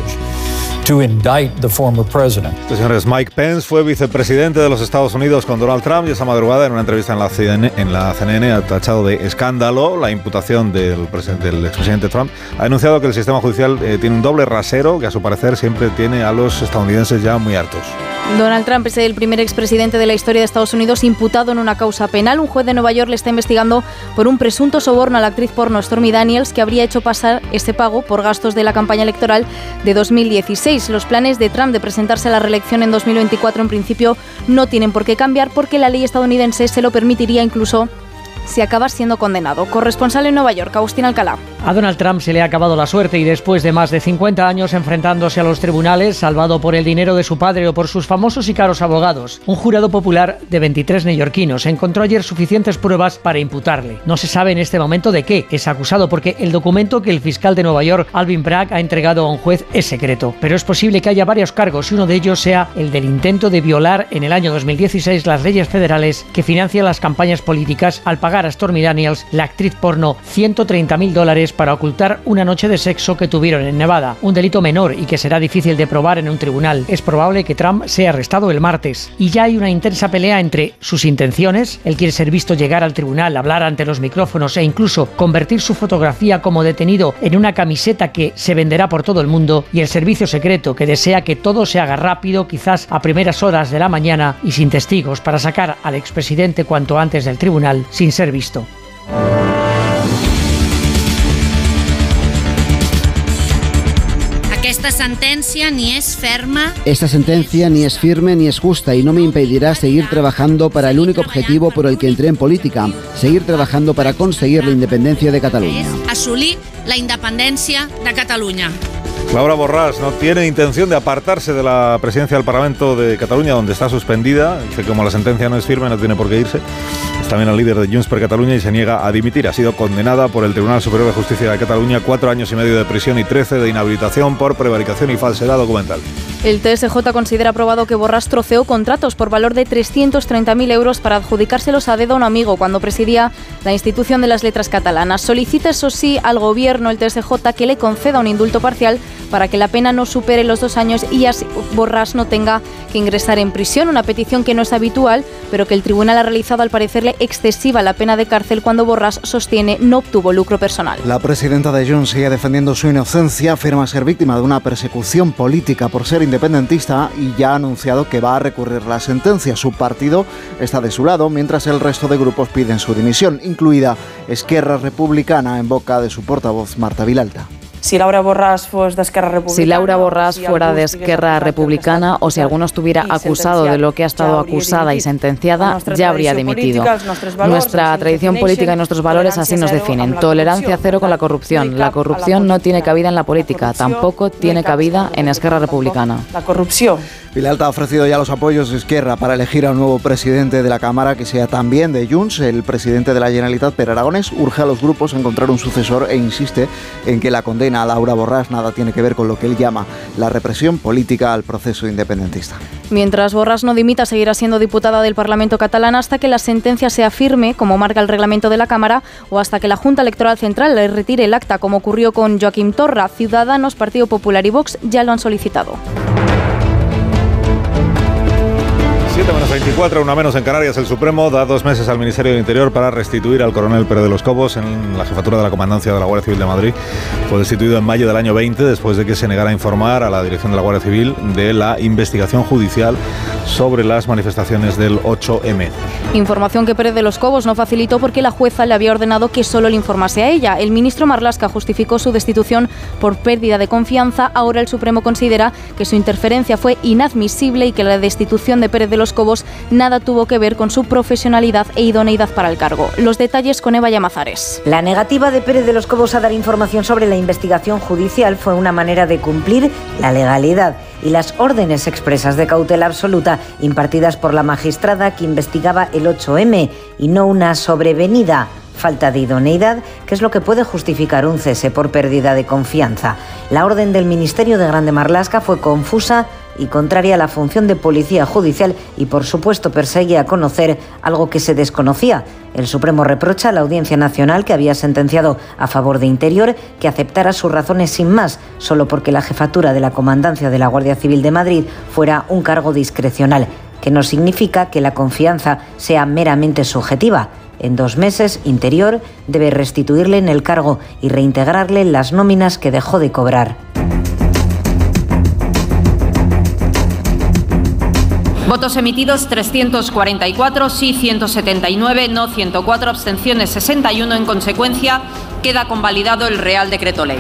Este señor es Mike Pence, fue vicepresidente de los Estados Unidos con Donald Trump y esa madrugada en una entrevista en la CNN, en la CNN ha tachado de escándalo la imputación del, del expresidente Trump. Ha denunciado que el sistema judicial eh, tiene un doble rasero que a su parecer siempre tiene a los estadounidenses ya muy hartos. Donald Trump es el primer expresidente de la historia de Estados Unidos imputado en una causa penal. Un juez de Nueva York le está investigando por un presunto soborno a la actriz porno Stormy Daniels, que habría hecho pasar este pago por gastos de la campaña electoral de 2016. Los planes de Trump de presentarse a la reelección en 2024 en principio no tienen por qué cambiar porque la ley estadounidense se lo permitiría incluso si acaba siendo condenado. Corresponsal en Nueva York, Agustín Alcalá. A Donald Trump se le ha acabado la suerte y después de más de 50 años enfrentándose a los tribunales, salvado por el dinero de su padre o por sus famosos y caros abogados, un jurado popular de 23 neoyorquinos encontró ayer suficientes pruebas para imputarle. No se sabe en este momento de qué es acusado porque el documento que el fiscal de Nueva York, Alvin Bragg, ha entregado a un juez es secreto. Pero es posible que haya varios cargos y uno de ellos sea el del intento de violar en el año 2016 las leyes federales que financian las campañas políticas al pagar pagar a Stormy Daniels, la actriz porno, 130.000 dólares para ocultar una noche de sexo que tuvieron en Nevada, un delito menor y que será difícil de probar en un tribunal. Es probable que Trump sea arrestado el martes. Y ya hay una intensa pelea entre sus intenciones, él quiere ser visto llegar al tribunal, hablar ante los micrófonos e incluso convertir su fotografía como detenido en una camiseta que se venderá por todo el mundo, y el servicio secreto que desea que todo se haga rápido, quizás a primeras horas de la mañana y sin testigos, para sacar al expresidente cuanto antes del tribunal sin ser visto. Aquesta sentència ni és ferma Esta sentencia ni es firme ni es justa y no me impedirá seguir trabajando para el único objetivo por el que entré en política, seguir trabajando para conseguir la independencia de Cataluña. assolir la independència de Catalunya. Laura Borràs no tiene intención de apartarse de la presidencia del Parlamento de Cataluña, donde está suspendida. Dice que como la sentencia no es firme, no tiene por qué irse. Es también el líder de Junts per Cataluña y se niega a dimitir. Ha sido condenada por el Tribunal Superior de Justicia de Cataluña cuatro años y medio de prisión y 13 de inhabilitación por prevaricación y falsedad documental. El TSJ considera aprobado que Borràs troceó contratos por valor de 330.000 euros para adjudicárselos a dedo a un amigo cuando presidía la institución de las letras catalanas. Solicita, eso sí, al gobierno, el TSJ, que le conceda un indulto parcial para que la pena no supere los dos años y así Borràs no tenga que ingresar en prisión. Una petición que no es habitual, pero que el tribunal ha realizado al parecerle excesiva la pena de cárcel cuando Borràs sostiene no obtuvo lucro personal. La presidenta de Junts sigue defendiendo su inocencia, afirma ser víctima de una persecución política por ser independentista y ya ha anunciado que va a recurrir la sentencia. Su partido está de su lado, mientras el resto de grupos piden su dimisión, incluida Esquerra Republicana en boca de su portavoz Marta Vilalta. Si Laura Borràs fuera de Esquerra Republicana, Si Laura Borràs fuera de Esquerra Republicana o si alguno estuviera acusado de lo que ha estado acusada y sentenciada, ya habría dimitido. Nuestra tradición política y nuestros valores así nos definen. Tolerancia cero con la corrupción. La corrupción no tiene cabida en la política, tampoco tiene cabida en Esquerra Republicana. La corrupción. Vilalta ha ofrecido ya los apoyos de Esquerra para elegir a un nuevo presidente de la Cámara que sea también de Junts. El presidente de la Generalitat, Per Aragones, urge a los grupos a encontrar un sucesor e insiste en que la condena a Laura Borràs nada tiene que ver con lo que él llama la represión política al proceso independentista. Mientras Borras no dimita, seguirá siendo diputada del Parlamento catalán hasta que la sentencia sea firme, como marca el reglamento de la Cámara, o hasta que la Junta Electoral Central le retire el acta, como ocurrió con Joaquim Torra. Ciudadanos, Partido Popular y Vox ya lo han solicitado. 7 menos 24, una menos en Canarias. El Supremo da dos meses al Ministerio del Interior para restituir al coronel Pérez de los Cobos en la jefatura de la Comandancia de la Guardia Civil de Madrid. Fue destituido en mayo del año 20 después de que se negara a informar a la dirección de la Guardia Civil de la investigación judicial sobre las manifestaciones del 8M. Información que Pérez de los Cobos no facilitó porque la jueza le había ordenado que solo le informase a ella. El ministro Marlasca justificó su destitución por pérdida de confianza. Ahora el Supremo considera que su interferencia fue inadmisible y que la destitución de Pérez de los Cobos nada tuvo que ver con su profesionalidad e idoneidad para el cargo. Los detalles con Eva Llamazares. La negativa de Pérez de los Cobos a dar información sobre la investigación judicial fue una manera de cumplir la legalidad y las órdenes expresas de cautela absoluta impartidas por la magistrada que investigaba el 8M y no una sobrevenida falta de idoneidad, que es lo que puede justificar un cese por pérdida de confianza. La orden del Ministerio de Grande Marlasca fue confusa y contraria a la función de policía judicial y por supuesto perseguía a conocer algo que se desconocía. El Supremo reprocha a la Audiencia Nacional que había sentenciado a favor de Interior que aceptara sus razones sin más, solo porque la jefatura de la Comandancia de la Guardia Civil de Madrid fuera un cargo discrecional, que no significa que la confianza sea meramente subjetiva. En dos meses, Interior debe restituirle en el cargo y reintegrarle las nóminas que dejó de cobrar. Votos emitidos 344, sí 179, no 104, abstenciones 61. En consecuencia, queda convalidado el Real Decreto Ley.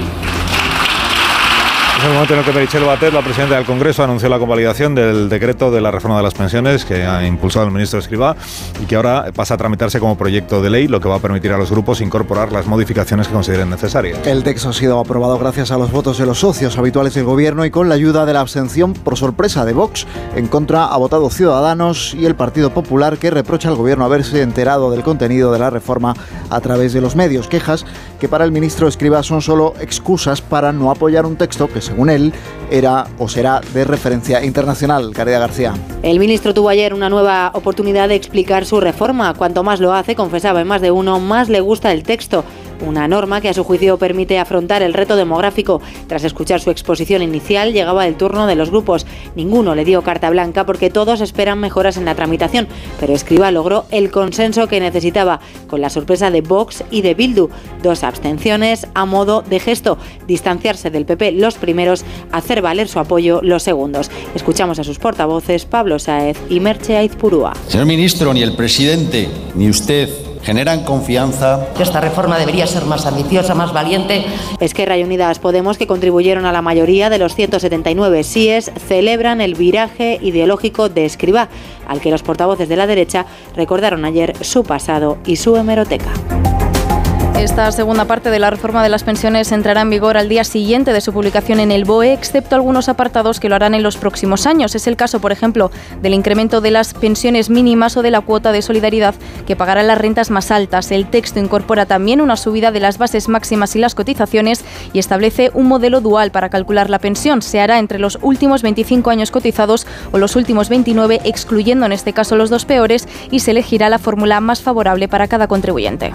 Es el momento en el que Meritxell Batet, la presidenta del Congreso, anunció la convalidación del decreto de la reforma de las pensiones que ha impulsado el ministro Escribá y que ahora pasa a tramitarse como proyecto de ley, lo que va a permitir a los grupos incorporar las modificaciones que consideren necesarias. El texto ha sido aprobado gracias a los votos de los socios habituales del gobierno y con la ayuda de la abstención por sorpresa de Vox. En contra ha votado Ciudadanos y el Partido Popular que reprocha al gobierno haberse enterado del contenido de la reforma a través de los medios. Quejas que para el ministro Escribá son solo excusas para no apoyar un texto que según él, era o será de referencia internacional. Caridad García. El ministro tuvo ayer una nueva oportunidad de explicar su reforma. Cuanto más lo hace, confesaba en más de uno, más le gusta el texto una norma que a su juicio permite afrontar el reto demográfico. Tras escuchar su exposición inicial, llegaba el turno de los grupos. Ninguno le dio carta blanca porque todos esperan mejoras en la tramitación, pero Escriba logró el consenso que necesitaba, con la sorpresa de Vox y de Bildu. Dos abstenciones a modo de gesto, distanciarse del PP los primeros, hacer valer su apoyo los segundos. Escuchamos a sus portavoces Pablo Saez y Merche Aizpurúa. Señor ministro, ni el presidente ni usted generan confianza. Esta reforma debería ser más ambiciosa, más valiente. Esquerra y Unidas Podemos, que contribuyeron a la mayoría de los 179 síes, celebran el viraje ideológico de Escribá, al que los portavoces de la derecha recordaron ayer su pasado y su hemeroteca. Esta segunda parte de la reforma de las pensiones entrará en vigor al día siguiente de su publicación en el BOE, excepto algunos apartados que lo harán en los próximos años. Es el caso, por ejemplo, del incremento de las pensiones mínimas o de la cuota de solidaridad que pagarán las rentas más altas. El texto incorpora también una subida de las bases máximas y las cotizaciones y establece un modelo dual para calcular la pensión. Se hará entre los últimos 25 años cotizados o los últimos 29, excluyendo en este caso los dos peores, y se elegirá la fórmula más favorable para cada contribuyente.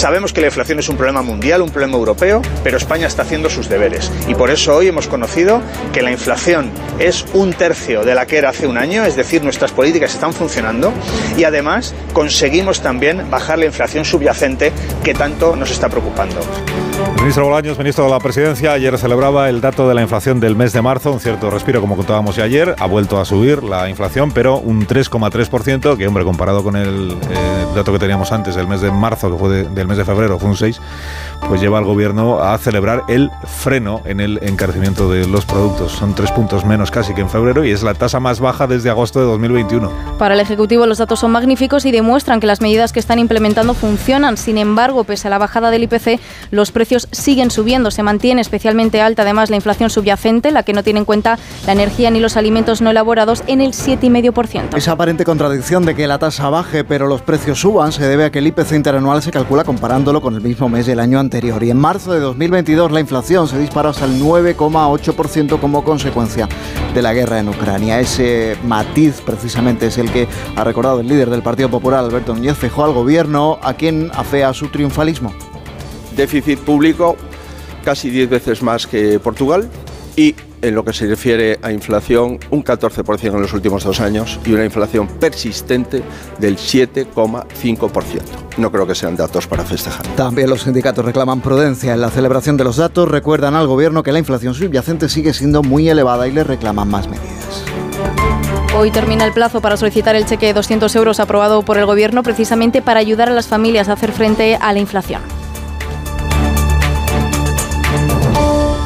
Sabemos que la inflación es un problema mundial, un problema europeo, pero España está haciendo sus deberes. Y por eso hoy hemos conocido que la inflación es un tercio de la que era hace un año, es decir, nuestras políticas están funcionando y además conseguimos también bajar la inflación subyacente que tanto nos está preocupando. Ministro Bolaños, ministro de la Presidencia, ayer celebraba el dato de la inflación del mes de marzo, un cierto respiro como contábamos ya ayer, ha vuelto a subir la inflación, pero un 3,3%, que hombre, comparado con el eh, dato que teníamos antes, del mes de marzo, que fue del mes de febrero, fue un 6, pues lleva al gobierno a celebrar el freno en el encarecimiento de los productos. Son tres puntos menos casi que en febrero y es la tasa más baja desde agosto de 2021. Para el Ejecutivo los datos son magníficos y demuestran que las medidas que están implementando funcionan. Sin embargo, pese a la bajada del IPC, los precios siguen subiendo. Se mantiene especialmente alta además la inflación subyacente, la que no tiene en cuenta la energía ni los alimentos no elaborados, en el 7,5%. Esa aparente contradicción de que la tasa baje pero los precios suban se debe a que el IPC interanual se calcula comparándolo con el mismo mes del año anterior. Y en marzo de 2022 la inflación se disparó hasta el 9,8% como consecuencia de la guerra en Ucrania. Ese matiz precisamente es el que ha recordado el líder del Partido Popular, Alberto Núñez Feijóo, al gobierno, a quien afea su triunfalismo déficit público casi 10 veces más que Portugal y en lo que se refiere a inflación, un 14% en los últimos dos años y una inflación persistente del 7,5%. No creo que sean datos para festejar. También los sindicatos reclaman prudencia en la celebración de los datos, recuerdan al gobierno que la inflación subyacente sigue siendo muy elevada y le reclaman más medidas. Hoy termina el plazo para solicitar el cheque de 200 euros aprobado por el Gobierno precisamente para ayudar a las familias a hacer frente a la inflación.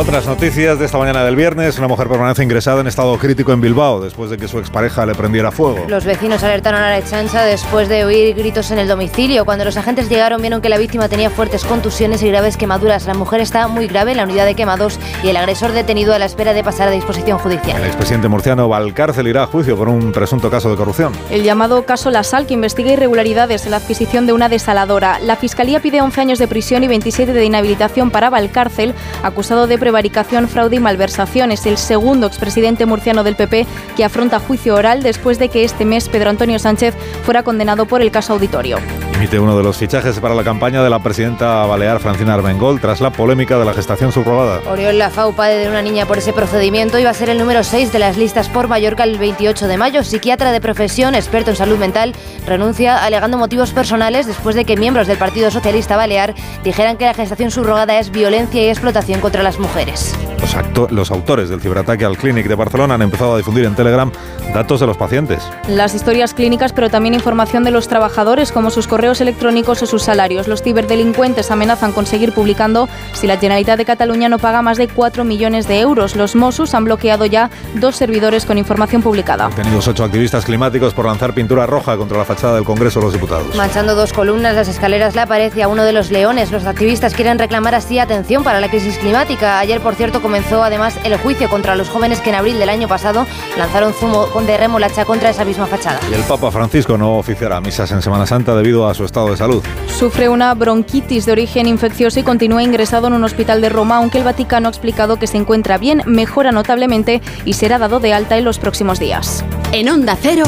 Otras noticias de esta mañana del viernes. Una mujer permanece ingresada en estado crítico en Bilbao después de que su expareja le prendiera fuego. Los vecinos alertaron a la chancha después de oír gritos en el domicilio. Cuando los agentes llegaron vieron que la víctima tenía fuertes contusiones y graves quemaduras. La mujer está muy grave en la unidad de quemados y el agresor detenido a la espera de pasar a disposición judicial. El expresidente murciano Valcárcel irá a juicio por un presunto caso de corrupción. El llamado caso La Sal, que investiga irregularidades en la adquisición de una desaladora. La Fiscalía pide 11 años de prisión y 27 de inhabilitación para Valcárcel, acusado de prevaricación, fraude y malversación. Es el segundo expresidente murciano del PP que afronta juicio oral después de que este mes Pedro Antonio Sánchez fuera condenado por el caso auditorio. Emite uno de los fichajes para la campaña de la presidenta balear Francina Armengol tras la polémica de la gestación subrogada. Oriol Lafau, padre de una niña por ese procedimiento, iba a ser el número 6 de las listas por Mallorca el 28 de mayo. Psiquiatra de profesión, experto en salud mental, renuncia alegando motivos personales después de que miembros del Partido Socialista Balear dijeran que la gestación subrogada es violencia y explotación contra las mujeres. Los, los autores del ciberataque al Clinic de Barcelona han empezado a difundir en Telegram datos de los pacientes. Las historias clínicas, pero también información de los trabajadores, como sus correos correos electrónicos o sus salarios. Los ciberdelincuentes amenazan con seguir publicando si la Generalitat de Cataluña no paga más de 4 millones de euros. Los Mossos han bloqueado ya dos servidores con información publicada. Detenidos ocho activistas climáticos por lanzar pintura roja contra la fachada del Congreso de los Diputados. Manchando dos columnas, las escaleras le aparece a uno de los leones. Los activistas quieren reclamar así atención para la crisis climática. Ayer, por cierto, comenzó además el juicio contra los jóvenes que en abril del año pasado lanzaron zumo de remolacha contra esa misma fachada. Y el Papa Francisco no oficiará misas en Semana Santa debido a su estado de salud. Sufre una bronquitis de origen infeccioso y continúa ingresado en un hospital de Roma, aunque el Vaticano ha explicado que se encuentra bien, mejora notablemente y será dado de alta en los próximos días. En Onda Cero,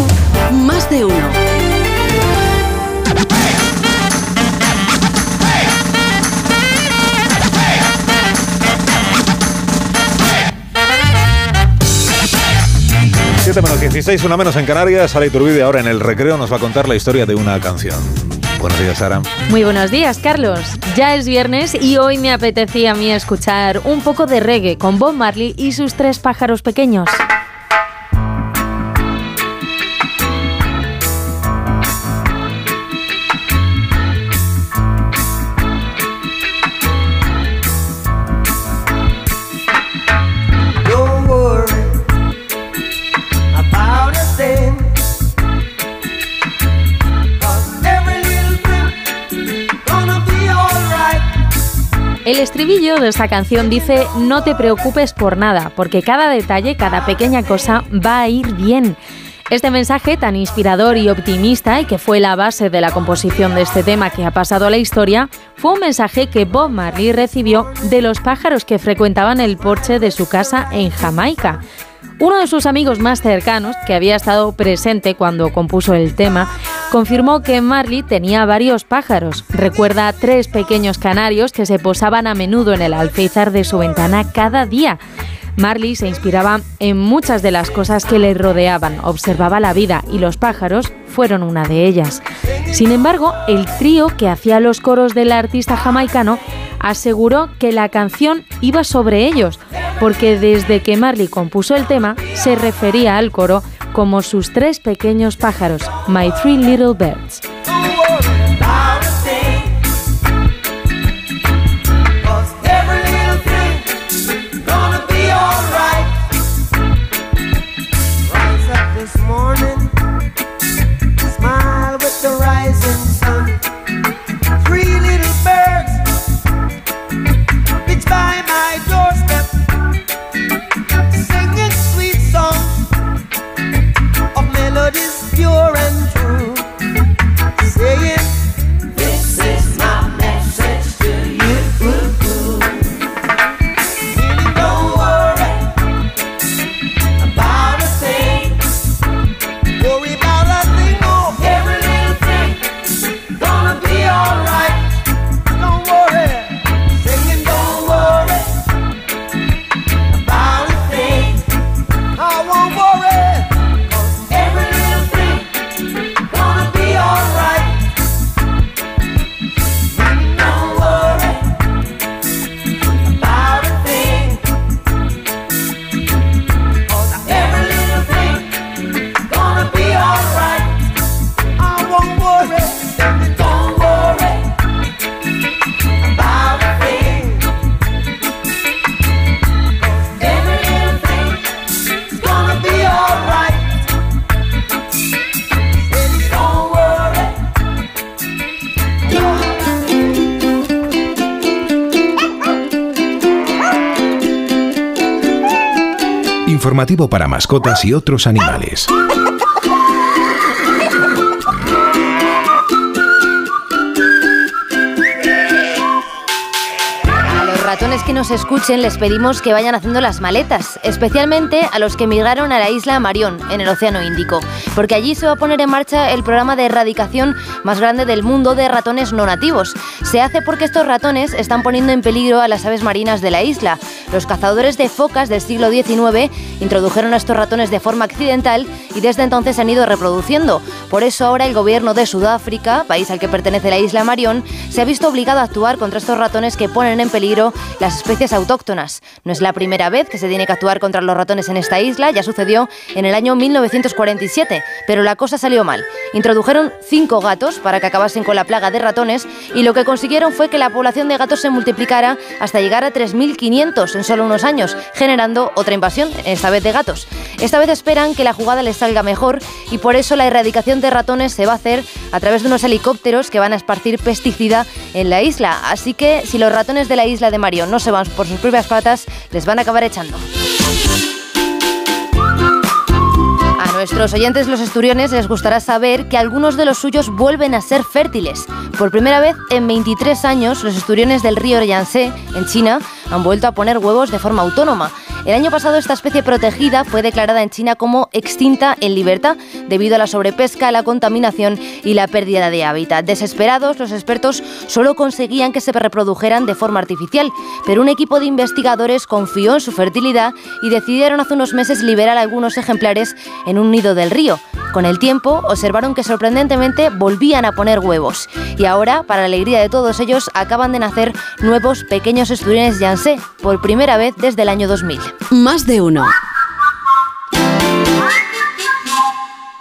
más de uno. Siete menos 16, una menos en Canarias. Sara Iturbide ahora en el recreo nos va a contar la historia de una canción. Buenos días, Sara. Muy buenos días, Carlos. Ya es viernes y hoy me apetecía a mí escuchar un poco de reggae con Bob Marley y sus tres pájaros pequeños. El estribillo de esta canción dice no te preocupes por nada, porque cada detalle, cada pequeña cosa va a ir bien. Este mensaje tan inspirador y optimista y que fue la base de la composición de este tema que ha pasado a la historia, fue un mensaje que Bob Marley recibió de los pájaros que frecuentaban el porche de su casa en Jamaica. Uno de sus amigos más cercanos, que había estado presente cuando compuso el tema, confirmó que Marley tenía varios pájaros. Recuerda tres pequeños canarios que se posaban a menudo en el alféizar de su ventana cada día. Marley se inspiraba en muchas de las cosas que le rodeaban, observaba la vida y los pájaros fueron una de ellas. Sin embargo, el trío que hacía los coros del artista jamaicano aseguró que la canción iba sobre ellos, porque desde que Marley compuso el tema se refería al coro como sus tres pequeños pájaros, My Three Little Birds. Para mascotas y otros animales. A los ratones que nos escuchen les pedimos que vayan haciendo las maletas, especialmente a los que migraron a la isla Marión, en el Océano Índico, porque allí se va a poner en marcha el programa de erradicación más grande del mundo de ratones no nativos. Se hace porque estos ratones están poniendo en peligro a las aves marinas de la isla. Los cazadores de focas del siglo XIX introdujeron a estos ratones de forma accidental y desde entonces han ido reproduciendo. Por eso ahora el gobierno de Sudáfrica, país al que pertenece la isla Marión, se ha visto obligado a actuar contra estos ratones que ponen en peligro las especies autóctonas. No es la primera vez que se tiene que actuar contra los ratones en esta isla, ya sucedió en el año 1947, pero la cosa salió mal Introdujeron cinco gatos para que acabasen con la plaga de ratones y lo que consiguieron fue que la población de gatos se multiplicara hasta llegar a 3.500 en solo unos años, generando otra invasión, esta de gatos. Esta vez esperan que la jugada les salga mejor y por eso la erradicación de ratones se va a hacer a través de unos helicópteros que van a esparcir pesticida en la isla. Así que si los ratones de la isla de Mario no se van por sus propias patas, les van a acabar echando. A nuestros oyentes los esturiones les gustará saber que algunos de los suyos vuelven a ser fértiles. Por primera vez en 23 años, los esturiones del río Yangtze, en China, han vuelto a poner huevos de forma autónoma. El año pasado esta especie protegida fue declarada en China como extinta en libertad debido a la sobrepesca, la contaminación y la pérdida de hábitat. Desesperados, los expertos solo conseguían que se reprodujeran de forma artificial, pero un equipo de investigadores confió en su fertilidad y decidieron hace unos meses liberar algunos ejemplares en un nido del río. Con el tiempo, observaron que sorprendentemente volvían a poner huevos. Y ahora, para la alegría de todos ellos, acaban de nacer nuevos pequeños esturiones Yangtze, por primera vez desde el año 2000. Más de uno.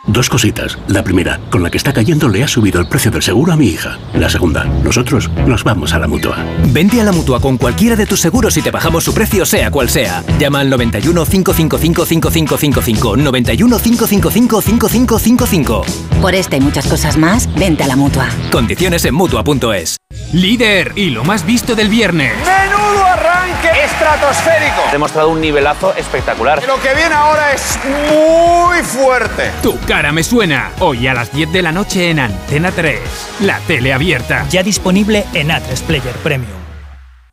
Dos cositas. La primera, con la que está cayendo le ha subido el precio del seguro a mi hija. La segunda, nosotros nos vamos a la mutua. Vente a la mutua con cualquiera de tus seguros y te bajamos su precio, sea cual sea. Llama al 91 555 5555. 91 555 5555. Por esta y muchas cosas más, vente a la mutua. Condiciones en mutua.es. Líder y lo más visto del viernes. ¡Menudo estratosférico! Ha demostrado un nivelazo espectacular. Lo que viene ahora es muy fuerte. Tu cara me suena. Hoy a las 10 de la noche en Antena 3. La tele abierta. Ya disponible en A3 Player Premium.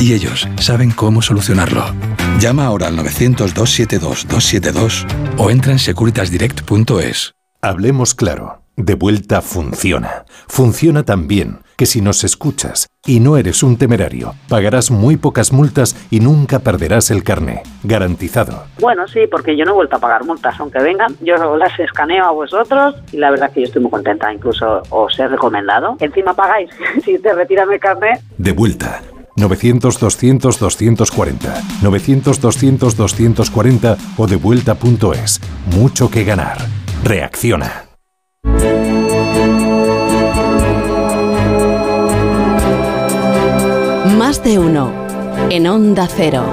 y ellos saben cómo solucionarlo. Llama ahora al 900-272-272 o entra en securitasdirect.es. Hablemos claro. De vuelta funciona. Funciona tan bien que si nos escuchas y no eres un temerario, pagarás muy pocas multas y nunca perderás el carné. Garantizado. Bueno, sí, porque yo no he vuelto a pagar multas, aunque vengan, yo las escaneo a vosotros y la verdad que yo estoy muy contenta, incluso os he recomendado. Encima pagáis, si te retiran el carné. De vuelta. 900-200-240. 900-200-240 o devuelta.es. Mucho que ganar. Reacciona. Más de uno. En Onda Cero.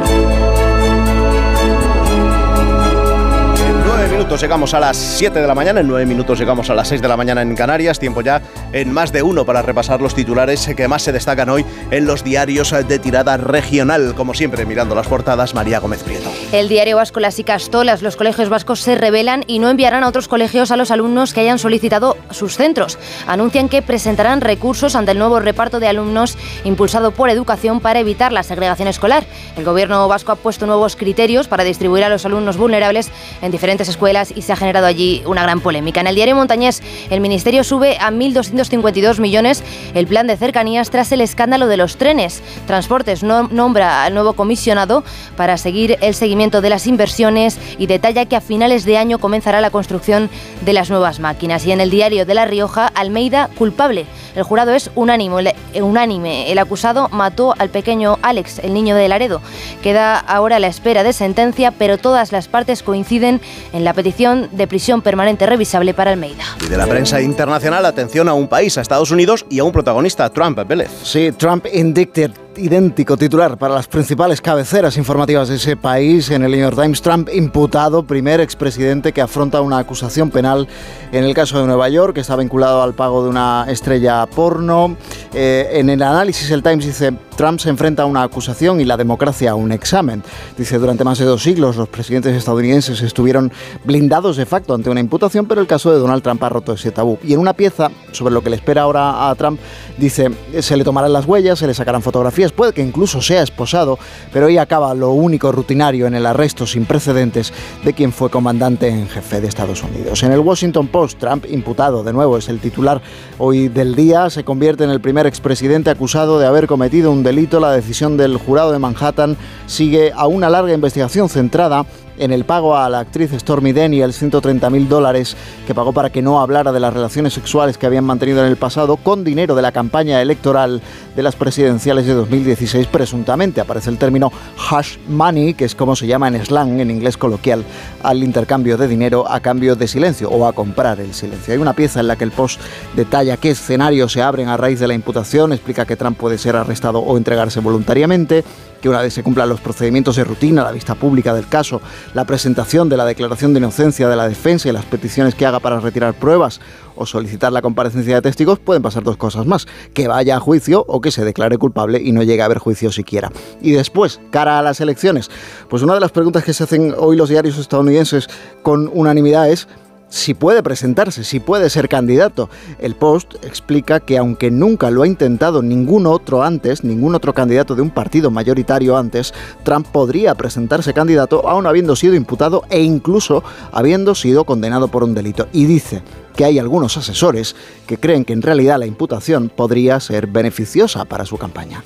Minutos llegamos a las 7 de la mañana, en 9 minutos llegamos a las 6 de la mañana en Canarias, tiempo ya en más de uno para repasar los titulares que más se destacan hoy en los diarios de tirada regional, como siempre mirando las portadas, María Gómez Prieto. El diario vasco Las y Castolas, los colegios vascos se rebelan y no enviarán a otros colegios a los alumnos que hayan solicitado sus centros. Anuncian que presentarán recursos ante el nuevo reparto de alumnos impulsado por Educación para evitar la segregación escolar. El gobierno vasco ha puesto nuevos criterios para distribuir a los alumnos vulnerables en diferentes escuelas y se ha generado allí una gran polémica. En el diario Montañés, el Ministerio sube a 1.252 millones el plan de cercanías tras el escándalo de los trenes. Transportes no, nombra al nuevo comisionado para seguir el seguimiento de las inversiones y detalla que a finales de año comenzará la construcción de las nuevas máquinas. Y en el diario de La Rioja, Almeida culpable. El jurado es unánime. El, unánime. el acusado mató al pequeño Alex, el niño de Laredo. Queda ahora a la espera de sentencia, pero todas las partes coinciden en la petición de prisión permanente revisable para Almeida. Y de la prensa internacional, atención a un país, a Estados Unidos y a un protagonista, Trump, Vélez. Sí, Trump indicted idéntico titular para las principales cabeceras informativas de ese país. En el New York Times, Trump imputado, primer expresidente que afronta una acusación penal en el caso de Nueva York, que está vinculado al pago de una estrella porno. Eh, en el análisis, el Times dice, Trump se enfrenta a una acusación y la democracia a un examen. Dice, durante más de dos siglos los presidentes estadounidenses estuvieron blindados de facto ante una imputación, pero el caso de Donald Trump ha roto ese tabú. Y en una pieza sobre lo que le espera ahora a Trump, dice, se le tomarán las huellas, se le sacarán fotografías, puede que incluso sea esposado, pero ahí acaba lo único rutinario en el arresto sin precedentes de quien fue comandante en jefe de Estados Unidos. En el Washington Post, Trump, imputado de nuevo, es el titular hoy del día, se convierte en el primer expresidente acusado de haber cometido un delito. La decisión del jurado de Manhattan sigue a una larga investigación centrada en el pago a la actriz Stormy Daniels 130 mil dólares que pagó para que no hablara de las relaciones sexuales que habían mantenido en el pasado con dinero de la campaña electoral de las presidenciales de 2016 presuntamente. Aparece el término hash money, que es como se llama en slang, en inglés coloquial, al intercambio de dinero a cambio de silencio o a comprar el silencio. Hay una pieza en la que el post detalla qué escenarios se abren a raíz de la imputación, explica que Trump puede ser arrestado o entregarse voluntariamente, que una vez se cumplan los procedimientos de rutina, la vista pública del caso, la presentación de la declaración de inocencia de la defensa y las peticiones que haga para retirar pruebas o solicitar la comparecencia de testigos, pueden pasar dos cosas más, que vaya a juicio o que se declare culpable y no llegue a haber juicio siquiera. Y después, cara a las elecciones, pues una de las preguntas que se hacen hoy los diarios estadounidenses con unanimidad es si puede presentarse, si puede ser candidato. El Post explica que aunque nunca lo ha intentado ningún otro antes, ningún otro candidato de un partido mayoritario antes, Trump podría presentarse candidato aún habiendo sido imputado e incluso habiendo sido condenado por un delito. Y dice que hay algunos asesores que creen que en realidad la imputación podría ser beneficiosa para su campaña.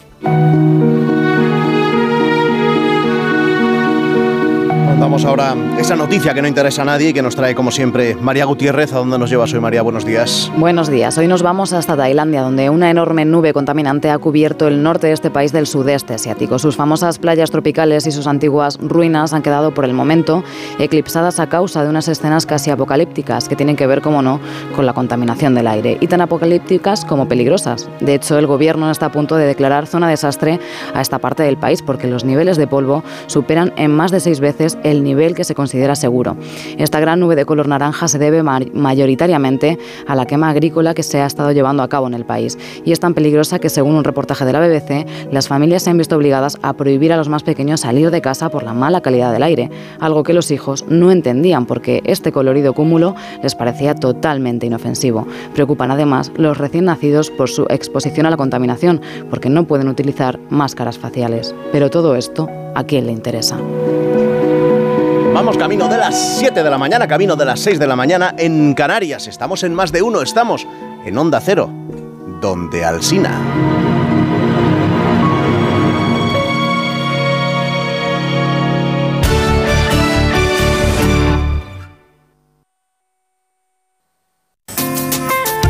Vamos ahora esa noticia que no interesa a nadie y que nos trae como siempre María Gutiérrez. ¿A dónde nos llevas hoy María? Buenos días. Buenos días. Hoy nos vamos hasta Tailandia, donde una enorme nube contaminante ha cubierto el norte de este país del sudeste asiático. Sus famosas playas tropicales y sus antiguas ruinas han quedado por el momento eclipsadas a causa de unas escenas casi apocalípticas que tienen que ver, como no, con la contaminación del aire y tan apocalípticas como peligrosas. De hecho, el gobierno está a punto de declarar zona desastre a esta parte del país porque los niveles de polvo superan en más de seis veces el nivel que se considera seguro. Esta gran nube de color naranja se debe mayoritariamente a la quema agrícola que se ha estado llevando a cabo en el país y es tan peligrosa que según un reportaje de la BBC, las familias se han visto obligadas a prohibir a los más pequeños salir de casa por la mala calidad del aire, algo que los hijos no entendían porque este colorido cúmulo les parecía totalmente inofensivo. Preocupan además los recién nacidos por su exposición a la contaminación, porque no pueden utilizar máscaras faciales. Pero todo esto, ¿a quién le interesa? Vamos camino de las 7 de la mañana, camino de las 6 de la mañana en Canarias. Estamos en más de uno, estamos en Onda Cero, donde Alsina.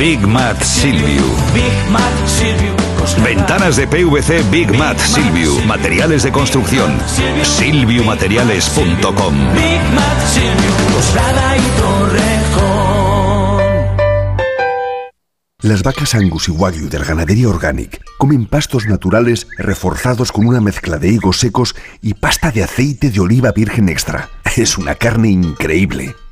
Big Mat Silviu. Big Mat Silviu Ventanas de PVC Big Mat Silviu. Materiales de construcción. Silviumateriales.com. Big Mat Silviu Coslada y Torrejón Las vacas Angus y Wagyu del Ganadería Organic comen pastos naturales reforzados con una mezcla de higos secos y pasta de aceite de oliva virgen extra. Es una carne increíble.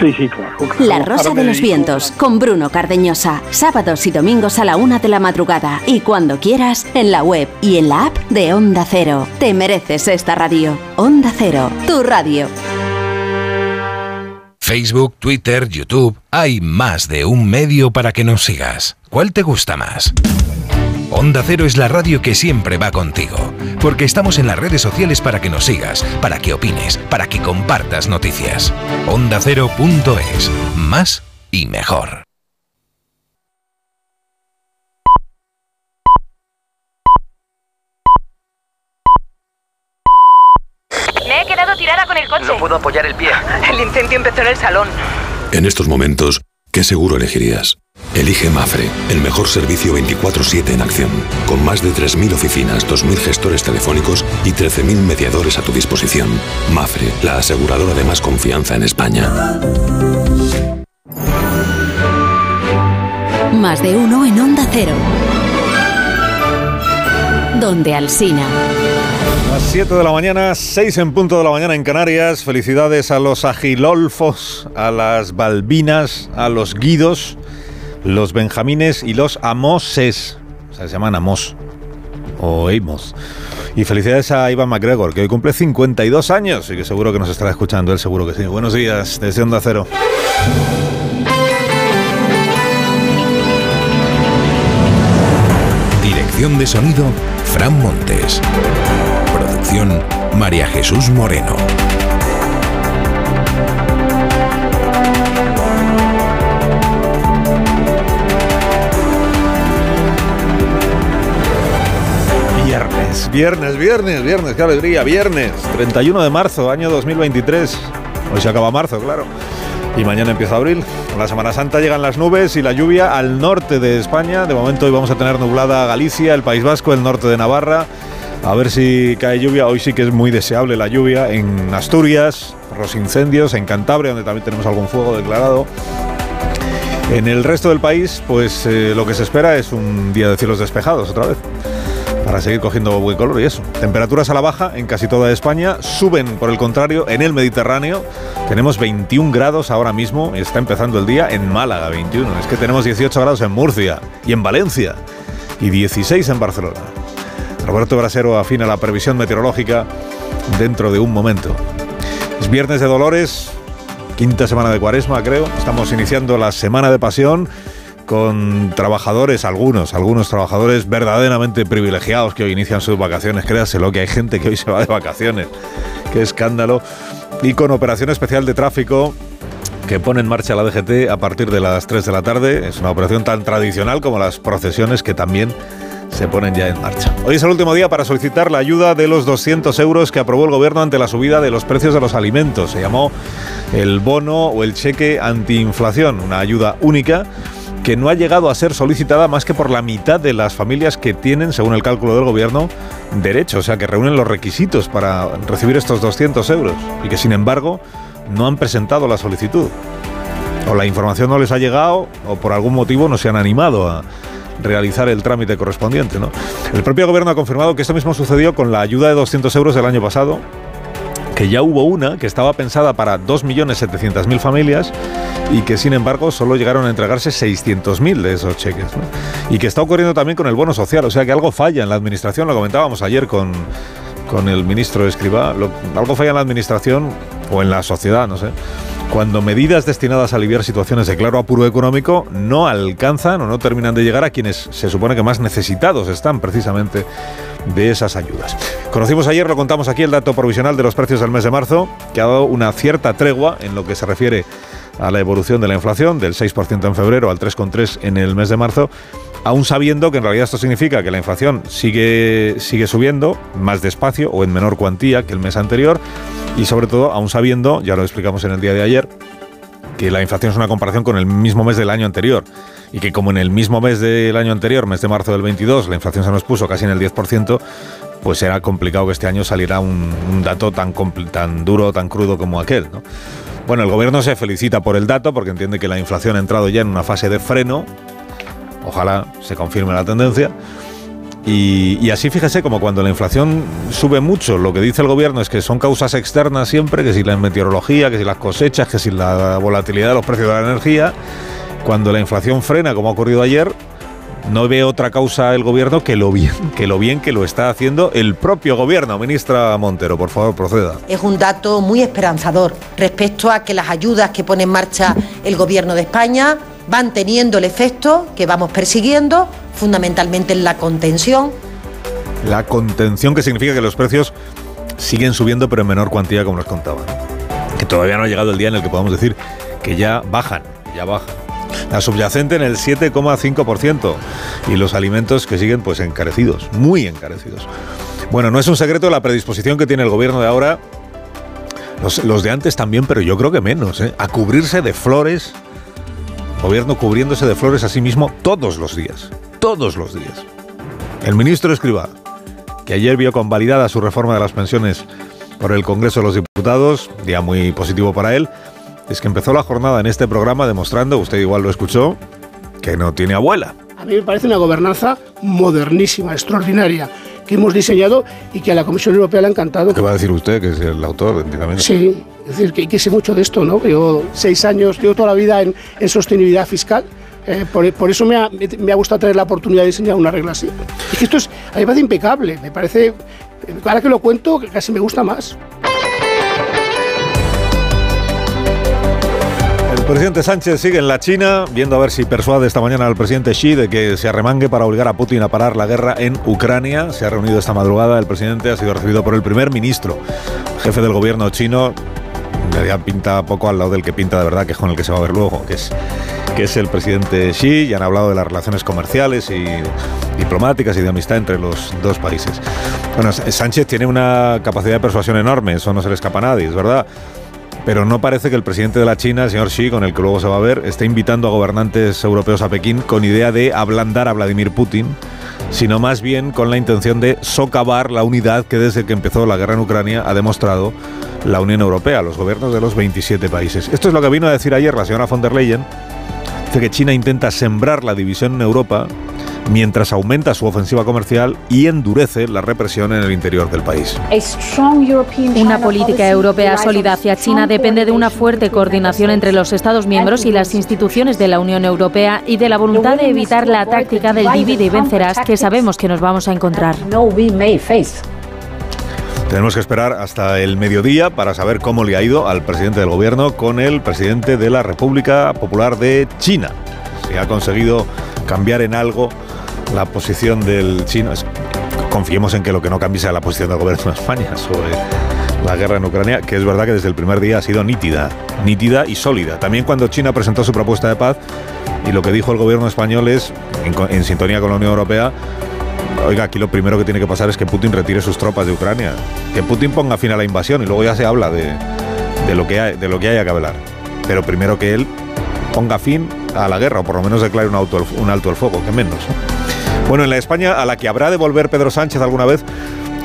Sí, sí, claro. La Rosa de los Vientos, con Bruno Cardeñosa. Sábados y domingos a la una de la madrugada. Y cuando quieras, en la web y en la app de Onda Cero. Te mereces esta radio. Onda Cero, tu radio. Facebook, Twitter, YouTube. Hay más de un medio para que nos sigas. ¿Cuál te gusta más? Onda Cero es la radio que siempre va contigo, porque estamos en las redes sociales para que nos sigas, para que opines, para que compartas noticias. OndaCero.es. Más y mejor. Me he quedado tirada con el coche. No puedo apoyar el pie. El incendio empezó en el salón. En estos momentos, ¿qué seguro elegirías? Elige Mafre, el mejor servicio 24/7 en acción, con más de 3.000 oficinas, 2.000 gestores telefónicos y 13.000 mediadores a tu disposición. Mafre, la aseguradora de más confianza en España. Más de uno en Onda Cero. Donde Alsina. Las 7 de la mañana, 6 en punto de la mañana en Canarias. Felicidades a los agilolfos, a las balbinas, a los guidos, los benjamines y los amoses. O sea, se llaman amos o amos. Y felicidades a Ivan McGregor, que hoy cumple 52 años y que seguro que nos estará escuchando. Él seguro que sí. Buenos días, desde Onda Cero. Dirección de sonido, Fran Montes. Producción, María Jesús Moreno. Viernes, viernes, viernes, qué alegría, viernes, 31 de marzo, año 2023. Hoy se acaba marzo, claro. Y mañana empieza abril. La Semana Santa llegan las nubes y la lluvia al norte de España. De momento hoy vamos a tener nublada Galicia, el País Vasco, el norte de Navarra. A ver si cae lluvia. Hoy sí que es muy deseable la lluvia en Asturias, los incendios, en Cantabria, donde también tenemos algún fuego declarado. En el resto del país, pues eh, lo que se espera es un día de cielos despejados otra vez para seguir cogiendo buen color y eso. Temperaturas a la baja en casi toda España, suben por el contrario en el Mediterráneo. Tenemos 21 grados ahora mismo está empezando el día en Málaga, 21. Es que tenemos 18 grados en Murcia y en Valencia y 16 en Barcelona. Roberto Brasero afina la previsión meteorológica dentro de un momento. Es viernes de Dolores, quinta semana de Cuaresma, creo. Estamos iniciando la semana de pasión con trabajadores, algunos, algunos trabajadores verdaderamente privilegiados que hoy inician sus vacaciones. Créaselo que hay gente que hoy se va de vacaciones. Qué escándalo. Y con operación especial de tráfico que pone en marcha la DGT a partir de las 3 de la tarde. Es una operación tan tradicional como las procesiones que también se ponen ya en marcha. Hoy es el último día para solicitar la ayuda de los 200 euros que aprobó el gobierno ante la subida de los precios de los alimentos. Se llamó el bono o el cheque antiinflación, una ayuda única que no ha llegado a ser solicitada más que por la mitad de las familias que tienen, según el cálculo del gobierno, derecho, o sea, que reúnen los requisitos para recibir estos 200 euros y que sin embargo no han presentado la solicitud. O la información no les ha llegado o por algún motivo no se han animado a realizar el trámite correspondiente. ¿no? El propio gobierno ha confirmado que esto mismo sucedió con la ayuda de 200 euros del año pasado que ya hubo una que estaba pensada para 2.700.000 familias y que sin embargo solo llegaron a entregarse 600.000 de esos cheques. Y que está ocurriendo también con el bono social, o sea que algo falla en la administración, lo comentábamos ayer con, con el ministro Escribá, algo falla en la administración o en la sociedad, no sé. Cuando medidas destinadas a aliviar situaciones de claro apuro económico no alcanzan o no terminan de llegar a quienes se supone que más necesitados están precisamente de esas ayudas. Conocimos ayer, lo contamos aquí, el dato provisional de los precios del mes de marzo, que ha dado una cierta tregua en lo que se refiere a la evolución de la inflación, del 6% en febrero al 3,3% en el mes de marzo, aún sabiendo que en realidad esto significa que la inflación sigue, sigue subiendo más despacio o en menor cuantía que el mes anterior, y sobre todo aún sabiendo, ya lo explicamos en el día de ayer, que la inflación es una comparación con el mismo mes del año anterior y que como en el mismo mes del año anterior, mes de marzo del 22, la inflación se nos puso casi en el 10%, pues era complicado que este año saliera un, dato tan, tan duro, tan crudo como aquel. Bueno, el gobierno se felicita por el dato porque entiende que la inflación ha entrado ya en una fase de freno. Ojalá se confirme la tendencia. Y, así fíjese, como cuando la inflación sube mucho, lo que dice el gobierno es que son causas externas siempre, que si la meteorología, que si las cosechas, que si la volatilidad de los precios de la energía. Cuando la inflación frena, como ha ocurrido ayer, no ve otra causa el gobierno que lo bien que lo bien que lo está haciendo el propio gobierno. Ministra Montero, por favor, proceda. Es un dato muy esperanzador respecto a que las ayudas que pone en marcha el Gobierno de España van teniendo el efecto que vamos persiguiendo, fundamentalmente en la contención La contención que significa que los precios siguen subiendo pero en menor cuantía como nos contaban. Que todavía no ha llegado el día en el que podamos decir que ya bajan, ya bajan. La subyacente en el 7,5% y los alimentos que siguen pues encarecidos, muy encarecidos. Bueno, no es un secreto la predisposición que tiene el gobierno de ahora, los, de antes también, pero yo creo que menos, ¿eh? a cubrirse de flores, gobierno cubriéndose de flores a sí mismo todos los días, todos los días. El ministro Escribá, que ayer vio convalidada su reforma de las pensiones por el Congreso de los Diputados, día muy positivo para él, es que empezó la jornada en este programa demostrando, usted igual lo escuchó, que no tiene abuela. A mí me parece una gobernanza modernísima, extraordinaria, que hemos diseñado y que a la Comisión Europea le ha encantado. ¿Qué va a decir usted, que es el autor, entiendamente? Sí, es decir, que, que sé mucho de esto, ¿no? Yo seis años, llevo toda la vida en, en sostenibilidad fiscal. eh, por, por eso me ha, me ha gustado tener la oportunidad de diseñar una regla así. Es que esto es, a mí me parece impecable, me parece, ahora que lo cuento, casi me gusta más. Presidente Sánchez sigue en la China, viendo a ver si persuade esta mañana al presidente Xi de que se arremangue para obligar a Putin a parar la guerra en Ucrania. Se ha reunido esta madrugada, el presidente ha sido recibido por el primer ministro, jefe del gobierno chino. Ya pinta poco al lado del que pinta de verdad, que es con el que se va a ver luego, que es, que es el presidente Xi, y han hablado de las relaciones comerciales y diplomáticas y de amistad entre los dos países. Bueno, Sánchez tiene una capacidad de persuasión enorme, eso no se le escapa a nadie, es verdad. Pero no parece que el presidente de la China, el señor Xi, con el que luego se va a ver, esté invitando a gobernantes europeos a Pekín con idea de ablandar a Vladimir Putin, sino más bien con la intención de socavar la unidad que desde que empezó la guerra en Ucrania ha demostrado la Unión Europea, los gobiernos de los 27 países. Esto es lo que vino a decir ayer la señora von der Leyen. Dice que China intenta sembrar la división en Europa mientras aumenta su ofensiva comercial y endurece la represión en el interior del país. Una política europea sólida hacia China depende de una fuerte coordinación entre los Estados miembros y las instituciones de la Unión Europea y de la voluntad de evitar la táctica del divide y vencerás que sabemos que nos vamos a encontrar. Tenemos que esperar hasta el mediodía para saber cómo le ha ido al presidente del gobierno con el presidente de la República Popular de China. Si ha conseguido cambiar en algo la posición del chino. Es- Confiemos en que lo que no cambie sea la posición del gobierno de España sobre la guerra en Ucrania, que es verdad que desde el primer día ha sido nítida, nítida y sólida. También cuando China presentó su propuesta de paz y lo que dijo el gobierno español es, en, sintonía con la Unión Europea, Oiga, aquí lo primero que tiene que pasar es que Putin retire sus tropas de Ucrania. Que Putin ponga fin a la invasión y luego ya se habla de, de lo, que hay- de lo que haya que hablar. Pero primero que él ponga fin a la guerra, o por lo menos declare un, alto el fuego, que menos. ¿no? Bueno, en la España a la que habrá de volver Pedro Sánchez alguna vez,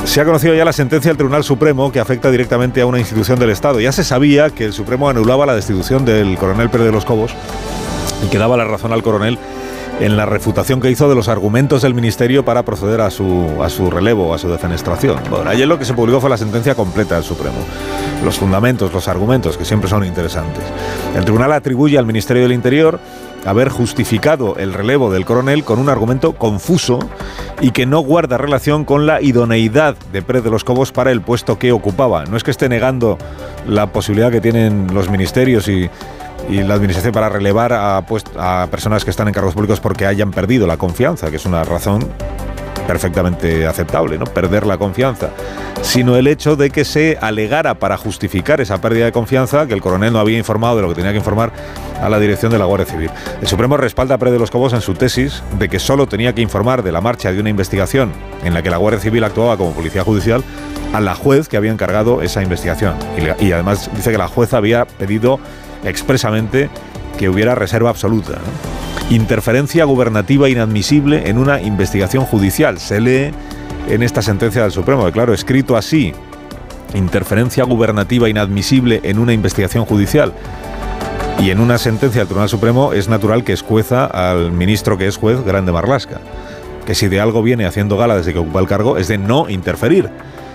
se ha conocido ya la sentencia del Tribunal Supremo que afecta directamente a una institución del Estado. Ya se sabía que el Supremo anulaba la destitución del coronel Pérez de los Cobos y que daba la razón al coronel en la refutación que hizo de los argumentos del Ministerio para proceder a su, a su relevo, a su defenestración. Bueno, ayer lo que se publicó fue la sentencia completa del Supremo. Los fundamentos, los argumentos, que siempre son interesantes. El tribunal atribuye al Ministerio del Interior haber justificado el relevo del coronel con un argumento confuso y que no guarda relación con la idoneidad de Pérez de los Cobos para el puesto que ocupaba. No es que esté negando la posibilidad que tienen los ministerios y, la administración para relevar a, pues, a personas que están en cargos públicos porque hayan perdido la confianza, que es una razón perfectamente aceptable, ¿no? Perder la confianza, sino el hecho de que se alegara para justificar esa pérdida de confianza que el coronel no había informado de lo que tenía que informar a la dirección de la Guardia Civil. El Supremo respalda a Pérez de los Cobos en su tesis de que solo tenía que informar de la marcha de una investigación en la que la Guardia Civil actuaba como policía judicial a la juez que había encargado esa investigación. Y, además dice que la jueza había pedido expresamente que hubiera reserva absoluta. Interferencia gubernativa inadmisible en una investigación judicial. Se lee en esta sentencia del Supremo, que claro, escrito así, interferencia gubernativa inadmisible en una investigación judicial. Y en una sentencia del Tribunal Supremo es natural que escueza al ministro que es juez, Grande Marlasca, que si de algo viene haciendo gala desde que ocupa el cargo es de no interferir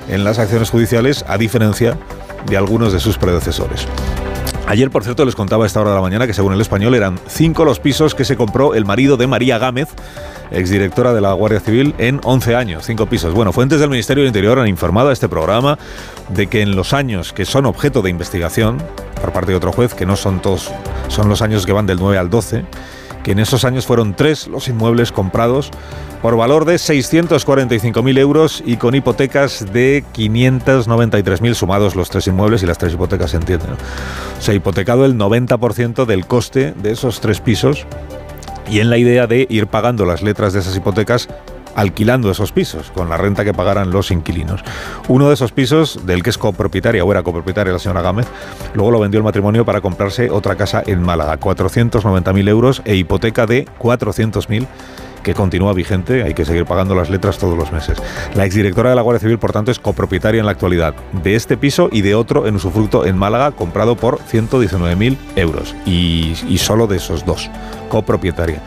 en las acciones judiciales, a diferencia de algunos de sus predecesores. Ayer, por cierto, les contaba a esta hora de la mañana que según el español eran cinco los pisos que se compró el marido de María Gámez, exdirectora de la Guardia Civil, en 11 años. Cinco pisos. Bueno, fuentes del Ministerio del Interior han informado a este programa de que en los años que son objeto de investigación, por parte de otro juez, que no son todos, son los años que van del 9 al 12, que en esos años fueron tres los inmuebles comprados por valor de 645.000 euros y con hipotecas de 593.000 sumados los tres inmuebles y las tres hipotecas, se entiende. Se ha hipotecado el 90% del coste de esos tres pisos y en la idea de ir pagando las letras de esas hipotecas alquilando esos pisos con la renta que pagaran los inquilinos. Uno de esos pisos, del que es copropietaria o era copropietaria la señora Gámez, luego lo vendió el matrimonio para comprarse otra casa en Málaga, 490.000 euros e hipoteca de 400.000 que continúa vigente, hay que seguir pagando las letras todos los meses. La exdirectora de la Guardia Civil, por tanto, es copropietaria en la actualidad de este piso y de otro en usufructo en Málaga, comprado por 119.000 euros. Y, y solo de esos dos, copropietaria.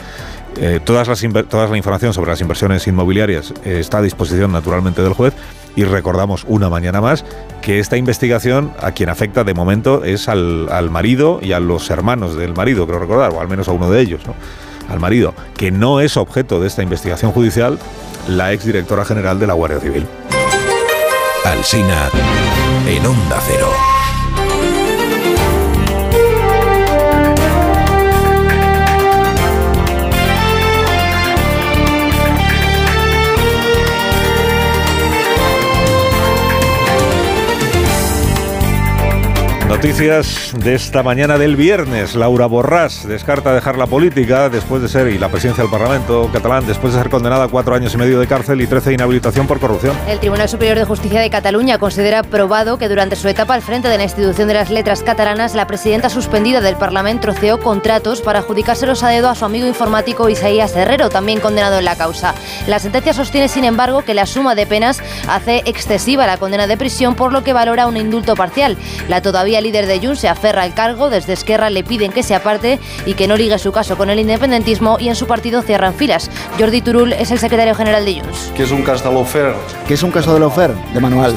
Eh, todas las toda la información sobre las inversiones inmobiliarias eh, está a disposición naturalmente del juez y recordamos una mañana más que esta investigación a quien afecta de momento es al, al, marido y a los hermanos del marido, creo recordar, o al menos a uno de ellos, ¿no? al marido, que no es objeto de esta investigación judicial la exdirectora general de la Guardia Civil. Alsina en Onda Cero. Noticias de esta mañana del viernes. Laura Borràs descarta dejar la política después de ser, y la presidencia del Parlamento catalán, después de ser condenada a cuatro años y medio de cárcel y trece de inhabilitación por corrupción. El Tribunal Superior de Justicia de Cataluña considera probado que durante su etapa al frente de la institución de las letras catalanas, la presidenta suspendida del Parlamento troceó contratos para adjudicárselos a dedo a su amigo informático Isaías Herrero, también condenado en la causa. La sentencia sostiene, sin embargo, que la suma de penas hace excesiva la condena de prisión, por lo que valora un indulto parcial. La todavía líder de Junts se aferra al cargo, desde Esquerra le piden que se aparte y que no ligue su caso con el independentismo y en su partido cierran filas. Jordi Turul es el secretario general de Junts. ¿Qué es un caso de l'Ofer? ¿Qué es un caso de l'Ofer? De Manuel.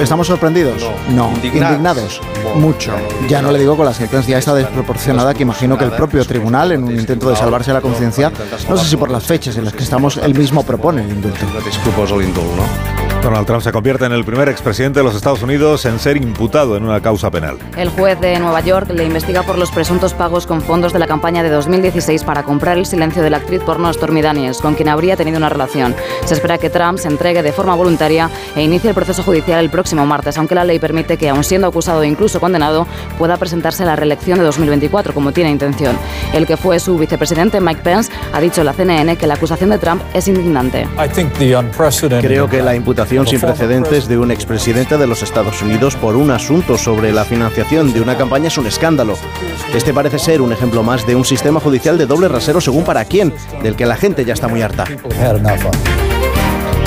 ¿Estamos sorprendidos? No. ¿Indignados? Mucho. Ya no le digo con la sentencia esta desproporcionada que imagino que el propio tribunal, en un intento de salvarse la conciencia, no sé si por las fechas en las que estamos, él mismo propone el indulto. Donald Trump se convierte en el primer expresidente de los Estados Unidos en ser imputado en una causa penal. El juez de Nueva York le investiga por los presuntos pagos con fondos de la campaña de 2016 para comprar el silencio de la actriz porno Stormy Daniels, con quien habría tenido una relación. Se espera que Trump se entregue de forma voluntaria e inicie el proceso judicial el próximo martes, aunque la ley permite que, aun siendo acusado e incluso condenado, pueda presentarse a la reelección de 2024, como tiene intención. El que fue su vicepresidente, Mike Pence, ha dicho a la CNN que la acusación de Trump es indignante. Creo que la imputación sin precedentes de un expresidente de los Estados Unidos por un asunto sobre la financiación de una campaña es un escándalo. Este parece ser un ejemplo más de un sistema judicial de doble rasero según para quién, del que la gente ya está muy harta.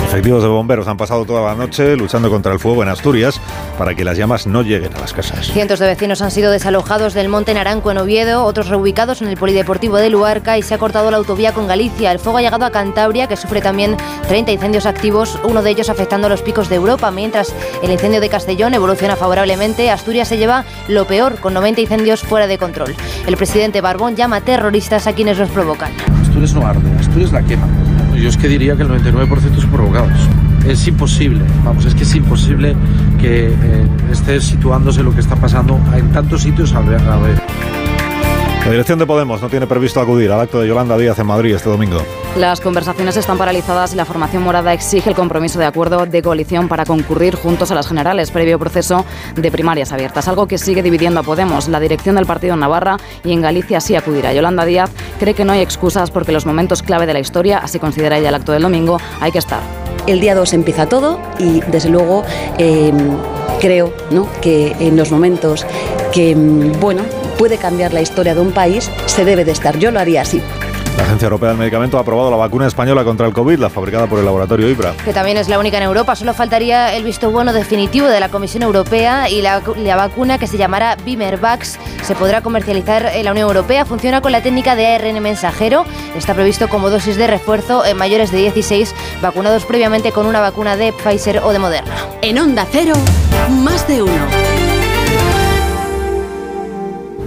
Efectivos de bomberos han pasado toda la noche luchando contra el fuego en Asturias para que las llamas no lleguen a las casas. Cientos de vecinos han sido desalojados del Monte Naranco en Oviedo, otros reubicados en el Polideportivo de Luarca y se ha cortado la autovía con Galicia. El fuego ha llegado a Cantabria, que sufre también 30 incendios activos, uno de ellos afectando a los picos de Europa, mientras el incendio de Castellón evoluciona favorablemente. Asturias se lleva lo peor, con 90 incendios fuera de control. El presidente Barbón llama terroristas a quienes los provocan. Asturias no arde, Asturias la quema. Yo es que diría que el 99% son provocados. Es imposible, vamos, es que es imposible que eh, esté situándose lo que está pasando en tantos sitios a la vez. La dirección de Podemos no tiene previsto acudir al acto de Yolanda Díaz en Madrid este domingo. Las conversaciones están paralizadas y la formación morada exige el compromiso de acuerdo de coalición para concurrir juntos a las generales, previo proceso de primarias abiertas, algo que sigue dividiendo a Podemos. La dirección del partido en Navarra y en Galicia sí acudirá. Yolanda Díaz cree que no hay excusas porque los momentos clave de la historia, así considera ella el acto del domingo, hay que estar. El día 2 empieza todo y desde luego eh, creo que en los momentos que, mm, bueno, puede cambiar la historia de un país, se debe de estar. Yo lo haría así. La Agencia Europea del Medicamento ha aprobado la vacuna española contra el COVID, la fabricada por el laboratorio Ibra. Que también es la única en Europa. Solo faltaría el visto bueno definitivo de la Comisión Europea y la, la vacuna que se llamará Bimervax se podrá comercializar en la Unión Europea. Funciona con la técnica de ARN mensajero. Está previsto como dosis de refuerzo en mayores de 16 vacunados previamente con una vacuna de Pfizer o de Moderna. En Onda Cero, más de uno.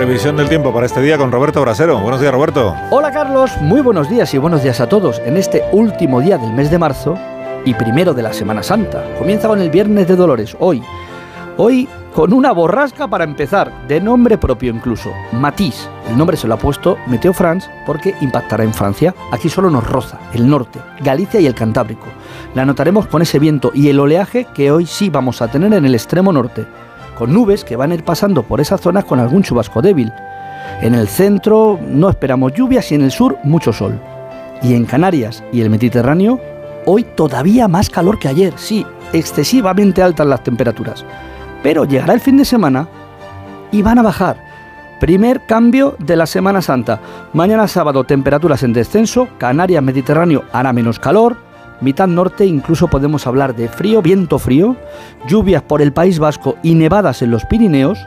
Previsión del tiempo para este día con Roberto Brasero. Buenos días, Roberto. Hola Carlos, muy buenos días y buenos días a todos. En este último día del mes de marzo y primero de la Semana Santa. Comienza con el Viernes de Dolores, hoy. Hoy con una borrasca para empezar, de nombre propio incluso, Matisse. El nombre se lo ha puesto Meteo France porque impactará en Francia. Aquí solo nos roza, el norte, Galicia y el Cantábrico. La notaremos con ese viento y el oleaje que hoy sí vamos a tener en el extremo norte con nubes que van a ir pasando por esas zonas con algún chubasco débil. En el centro no esperamos lluvias y en el sur mucho sol. Y en Canarias y el Mediterráneo, hoy todavía más calor que ayer, sí, excesivamente altas las temperaturas. Pero llegará el fin de semana y van a bajar. Primer cambio de la Semana Santa. Mañana sábado temperaturas en descenso, Canarias, Mediterráneo hará menos calor, mitad norte incluso podemos hablar de frío, viento frío, lluvias por el País Vasco y nevadas en los Pirineos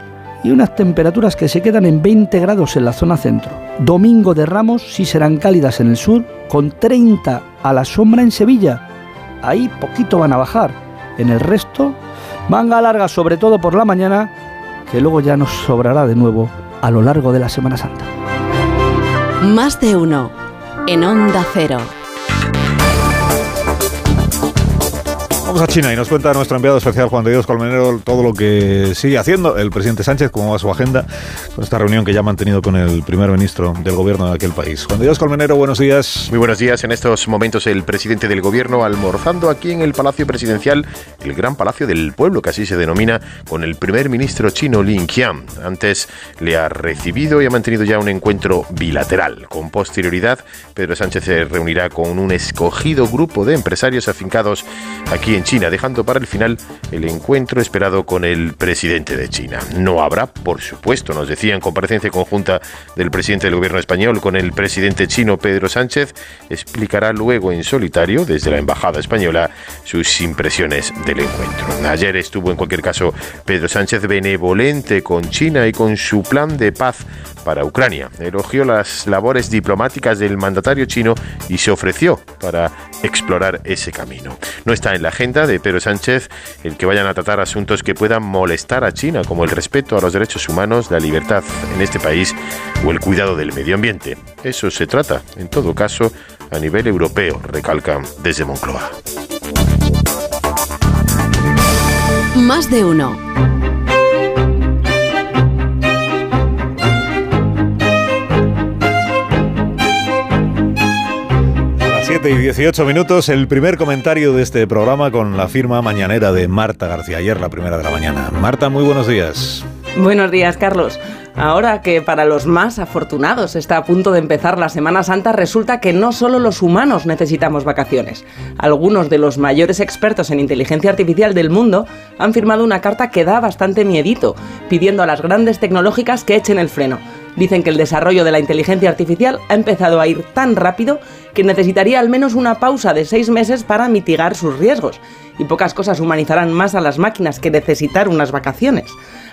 y unas temperaturas que se quedan en 20 grados en la zona centro. Domingo de Ramos sí serán cálidas en el sur, con 30 a la sombra en Sevilla. Ahí poquito van a bajar. En el resto, manga larga sobre todo por la mañana, que luego ya nos sobrará de nuevo a lo largo de la Semana Santa. Más de uno. En Onda Cero. Vamos a China y nos cuenta nuestro enviado especial Juan de Dios Colmenero todo lo que sigue haciendo el presidente Sánchez, cómo va su agenda con esta reunión que ya ha mantenido con el primer ministro del gobierno de aquel país. Juan de Dios Colmenero, buenos días. Muy buenos días. En estos momentos el presidente del gobierno almorzando aquí en el Palacio Presidencial, el Gran Palacio del Pueblo, que así se denomina, con el primer ministro chino Lin Qian. Antes le ha recibido y ha mantenido ya un encuentro bilateral. Con posterioridad, Pedro Sánchez se reunirá con un escogido grupo de empresarios afincados aquí en China, dejando para el final el encuentro esperado con el presidente de China. No habrá, por supuesto, nos decía en comparecencia conjunta del presidente del gobierno español con el presidente chino Pedro Sánchez, explicará luego en solitario desde la embajada española sus impresiones del encuentro. Ayer estuvo en cualquier caso Pedro Sánchez benevolente con China y con su plan de paz para Ucrania. Elogió las labores diplomáticas del mandatario chino y se ofreció para explorar ese camino. No está en la agenda de Pedro Sánchez el que vayan a tratar asuntos que puedan molestar a China, como el respeto a los derechos humanos, la libertad en este país o el cuidado del medio ambiente. Eso se trata, en todo caso, a nivel europeo, recalcan desde Moncloa. Más de uno. 7 y 18 minutos, el primer comentario de este programa con la firma mañanera de Marta García, ayer la primera de la mañana. Marta, muy buenos días. Buenos días, Carlos. Ahora que para los más afortunados está a punto de empezar la Semana Santa, resulta que no solo los humanos necesitamos vacaciones. Algunos de los mayores expertos en inteligencia artificial del mundo han firmado una carta que da bastante miedito, pidiendo a las grandes tecnológicas que echen el freno. Dicen que el desarrollo de la inteligencia artificial ha empezado a ir tan rápido que necesitaría al menos una pausa de seis meses para mitigar sus riesgos. Y pocas cosas humanizarán más a las máquinas que necesitar unas vacaciones.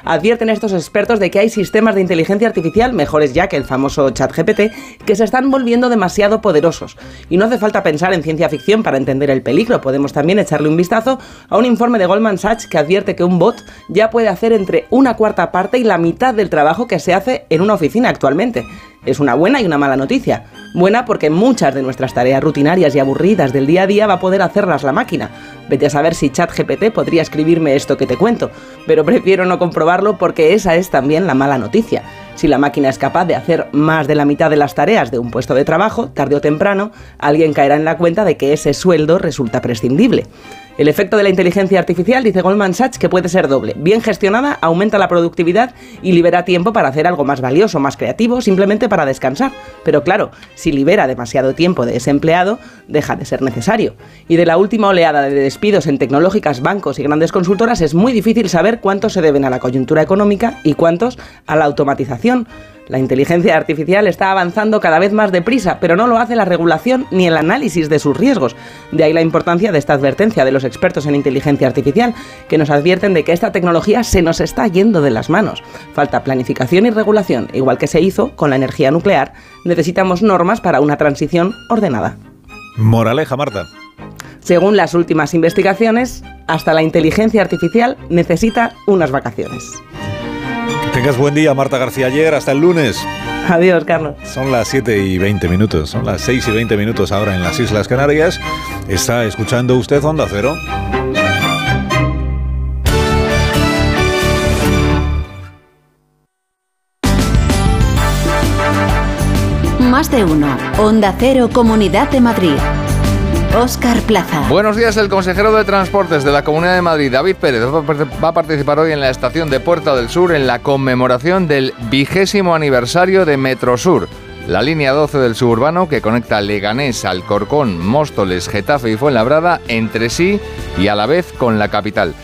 Advierten estos expertos de que hay sistemas de inteligencia artificial, mejores ya que el famoso ChatGPT, que se están volviendo demasiado poderosos. Y no hace falta pensar en ciencia ficción para entender el peligro. Podemos también echarle un vistazo a un informe de Goldman Sachs que advierte que un bot ya puede hacer entre una cuarta parte y la mitad del trabajo que se hace en una oficina actualmente. Es una buena y una mala noticia. Buena porque muchas de nuestras tareas rutinarias y aburridas del día a día va a poder hacerlas la máquina. Vete a saber si ChatGPT podría escribirme esto que te cuento, pero prefiero no comprobarlo porque esa es también la mala noticia. Si la máquina es capaz de hacer más de la mitad de las tareas de un puesto de trabajo, tarde o temprano, alguien caerá en la cuenta de que ese sueldo resulta prescindible. El efecto de la inteligencia artificial, dice Goldman Sachs, que puede ser doble. Bien gestionada, aumenta la productividad y libera tiempo para hacer algo más valioso, más creativo, simplemente para descansar. Pero claro, si libera demasiado tiempo de ese empleado, deja de ser necesario. Y de la última oleada de despidos en tecnológicas, bancos y grandes consultoras es muy difícil saber cuántos se deben a la coyuntura económica y cuántos a la automatización. La inteligencia artificial está avanzando cada vez más deprisa, pero no lo hace la regulación ni el análisis de sus riesgos. De ahí la importancia de esta advertencia de los expertos en inteligencia artificial, que nos advierten de que esta tecnología se nos está yendo de las manos. Falta planificación y regulación, igual que se hizo con la energía nuclear. Necesitamos normas para una transición ordenada. Moraleja, Marta. Según las últimas investigaciones, hasta la inteligencia artificial necesita unas vacaciones. Que tengas buen día, Marta García ayer. Hasta el lunes. Adiós, Carlos. Son las 7 y 20 minutos. Son las 6 y 20 minutos ahora en las Islas Canarias. Está escuchando usted Onda Cero. Más de uno. Onda Cero, Comunidad de Madrid. Óscar Plaza. Buenos días, el consejero de Transportes de la Comunidad de Madrid, David Pérez, va a participar hoy en la estación de Puerta del Sur en la conmemoración del vigésimo aniversario de Metrosur, la línea 12 del suburbano que conecta Leganés, Alcorcón, Móstoles, Getafe y Fuenlabrada entre sí y a la vez con la capital.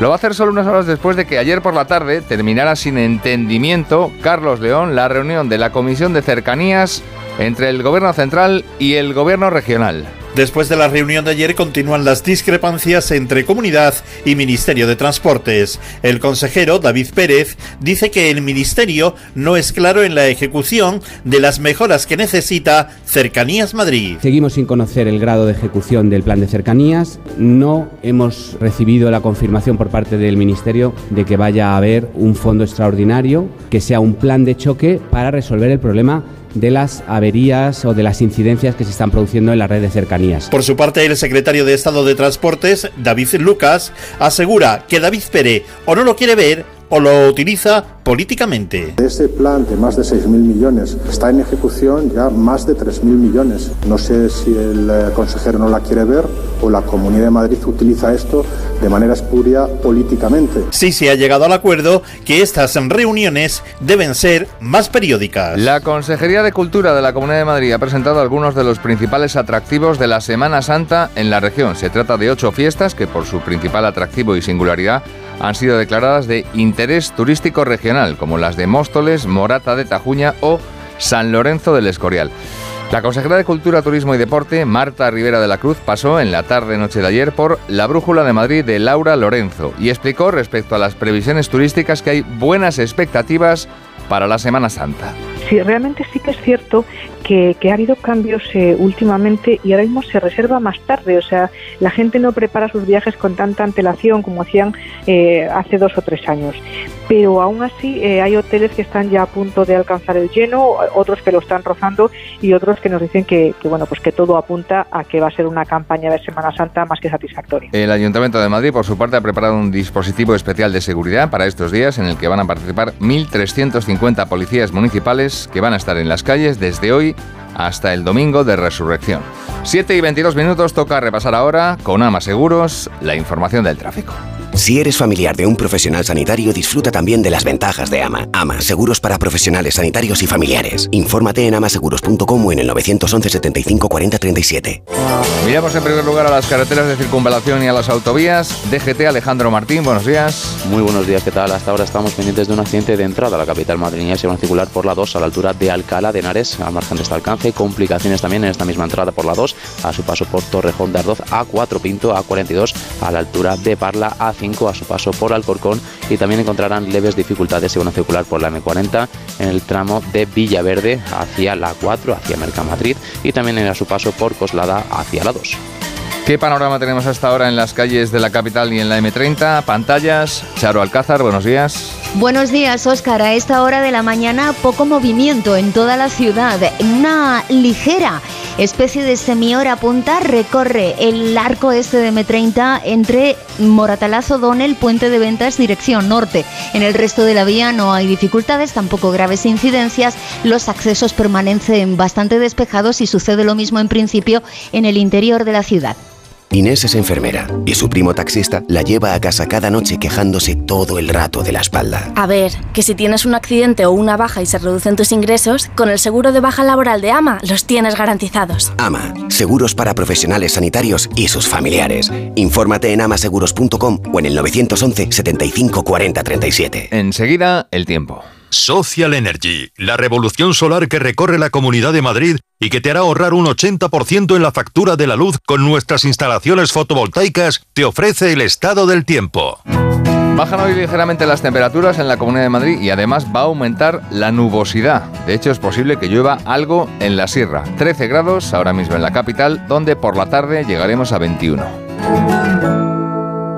Lo va a hacer solo unas horas después de que ayer por la tarde terminara sin entendimiento Carlos León la reunión de la Comisión de Cercanías entre el Gobierno Central y el Gobierno Regional. Después de la reunión de ayer continúan las discrepancias entre comunidad y Ministerio de Transportes. El consejero David Pérez dice que el Ministerio no es claro en la ejecución de las mejoras que necesita Cercanías Madrid. Seguimos sin conocer el grado de ejecución del plan de cercanías. No hemos recibido la confirmación por parte del Ministerio de que vaya a haber un fondo extraordinario, que sea un plan de choque para resolver el problema de las averías o de las incidencias que se están produciendo en la red de cercanías. Por su parte, el secretario de Estado de Transportes, David Lucas, asegura que David Pérez o no lo quiere ver o lo utiliza políticamente. Ese plan de más de 6.000 millones está en ejecución ya más de 3.000 millones. No sé si el eh, consejero no la quiere ver o la Comunidad de Madrid utiliza esto de manera espuria políticamente. Sí se ha llegado al acuerdo que estas reuniones deben ser más periódicas. La Consejería de Cultura de la Comunidad de Madrid ha presentado algunos de los principales atractivos de la Semana Santa en la región. Se trata de ocho fiestas que por su principal atractivo y singularidad han sido declaradas de interés turístico regional, como las de Móstoles, Morata de Tajuña o San Lorenzo del Escorial. La consejera de Cultura, Turismo y Deporte, Marta Rivera de la Cruz, pasó en la tarde-noche de ayer por la Brújula de Madrid de Laura Lorenzo y explicó respecto a las previsiones turísticas que hay buenas expectativas para la Semana Santa. Sí, realmente sí que es cierto que, que ha habido cambios eh, últimamente y ahora mismo se reserva más tarde. O sea, la gente no prepara sus viajes con tanta antelación como hacían eh, hace dos o tres años. pero aún así eh, hay hoteles que están ya a punto de alcanzar el lleno, otros que lo están rozando y otros que nos dicen que, bueno pues que todo apunta a que va a ser una campaña de Semana Santa más que satisfactoria. El Ayuntamiento de Madrid, por su parte, ha preparado un dispositivo especial de seguridad para estos días en el que van a participar 1.350 policías municipales que van a estar en las calles desde hoy hasta el domingo de resurrección. 7 y 22 minutos toca repasar ahora con Ama Seguros la información del tráfico. Si eres familiar de un profesional sanitario, disfruta también de las ventajas de AMA. AMA, seguros para profesionales sanitarios y familiares. Infórmate en amaseguros.com o en el 911 75 40 37. Miramos en primer lugar a las carreteras de circunvalación y a las autovías. DGT Alejandro Martín, buenos días. Muy buenos días, ¿qué tal? Hasta ahora estamos pendientes de un accidente de entrada a la capital madrileña. Se van a circular por la 2 a la altura de Alcalá de Henares, al margen de este alcance. Complicaciones también en esta misma entrada por la 2, a su paso por Torrejón de Ardoz, A4 Pinto, A42, a la altura de Parla, A5 a su paso por Alcorcón y también encontrarán leves dificultades a circular por la M40 en el tramo de Villaverde hacia la 4, hacia Mercamadrid y también a su paso por Coslada hacia la 2. ¿Qué panorama tenemos hasta ahora en las calles de la capital y en la M30? Pantallas. Charo Alcázar, buenos días. Buenos días, Óscar. A esta hora de la mañana, poco movimiento en toda la ciudad. Una ligera especie de semihora punta recorre el arco este de M30 entre Moratalazo, Donel, Puente de Ventas, dirección norte. En el resto de la vía no hay dificultades, tampoco graves incidencias. Los accesos permanecen bastante despejados y sucede lo mismo en principio en el interior de la ciudad. Inés es enfermera y su primo taxista la lleva a casa cada noche quejándose todo el rato de la espalda. A ver, que si tienes un accidente o una baja y se reducen tus ingresos, con el seguro de baja laboral de AMA los tienes garantizados. AMA, seguros para profesionales sanitarios y sus familiares. Infórmate en amaseguros.com o en el 911 75 40 37. Enseguida, el tiempo. Social Energy, la revolución solar que recorre la Comunidad de Madrid y que te hará ahorrar un 80% en la factura de la luz con nuestras instalaciones fotovoltaicas, te ofrece el estado del tiempo. Bajan hoy ligeramente las temperaturas en la Comunidad de Madrid y además va a aumentar la nubosidad. De hecho, es posible que llueva algo en la sierra. 13 grados ahora mismo en la capital, donde por la tarde llegaremos a 21.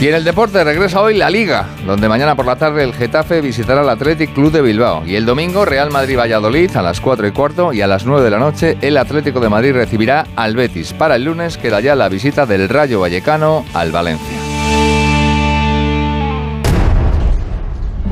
Y en el deporte regresa hoy la Liga, donde mañana por la tarde el Getafe visitará al Athletic Club de Bilbao. Y el domingo Real Madrid-Valladolid a las 4 y cuarto y a las 9 de la noche el Atlético de Madrid recibirá al Betis. Para el lunes queda ya la visita del Rayo Vallecano al Valencia.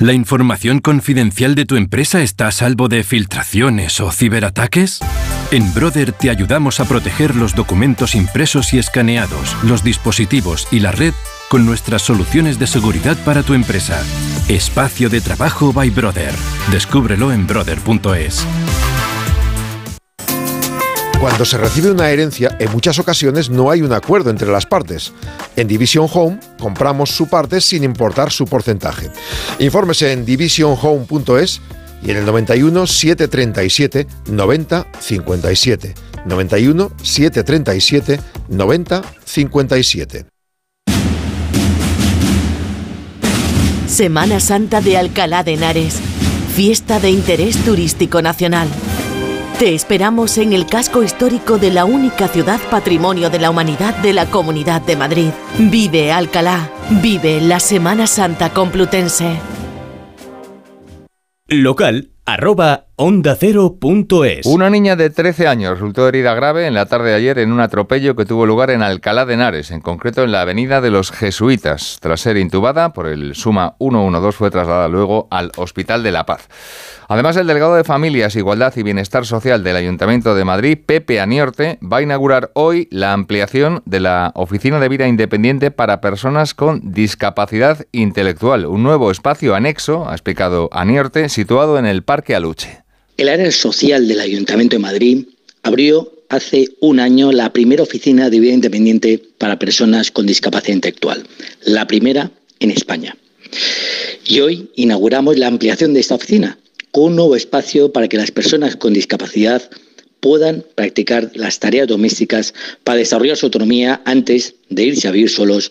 ¿La información confidencial de tu empresa está a salvo de filtraciones o ciberataques? En Brother te ayudamos a proteger los documentos impresos y escaneados, los dispositivos y la red con nuestras soluciones de seguridad para tu empresa. Espacio de trabajo by Brother. Descúbrelo en brother.es. Cuando se recibe una herencia, en muchas ocasiones no hay un acuerdo entre las partes. En Division Home compramos su parte sin importar su porcentaje. Infórmese en divisionhome.es y en el 91 737 90 57. 91 737 90 57. Semana Santa de Alcalá de Henares. Fiesta de interés turístico nacional. Te esperamos en el casco histórico de la única ciudad patrimonio de la humanidad de la Comunidad de Madrid. Vive Alcalá, vive la Semana Santa Complutense. Local arroba ondacero.es. Una niña de 13 años resultó herida grave en la tarde de ayer en un atropello que tuvo lugar en Alcalá de Henares, en concreto en la avenida de los Jesuitas. Tras ser intubada por el Suma 112 fue trasladada luego al Hospital de la Paz. Además, el delegado de Familias, Igualdad y Bienestar Social del Ayuntamiento de Madrid, Pepe Aniorte, va a inaugurar hoy la ampliación de la Oficina de Vida Independiente para Personas con Discapacidad Intelectual, un nuevo espacio anexo, ha explicado Aniorte, situado en el Parque Aluche. El área social del Ayuntamiento de Madrid abrió hace un año la primera oficina de vida independiente para personas con discapacidad intelectual, la primera en España. Y hoy inauguramos la ampliación de esta oficina con un nuevo espacio para que las personas con discapacidad puedan practicar las tareas domésticas para desarrollar su autonomía antes de irse a vivir solos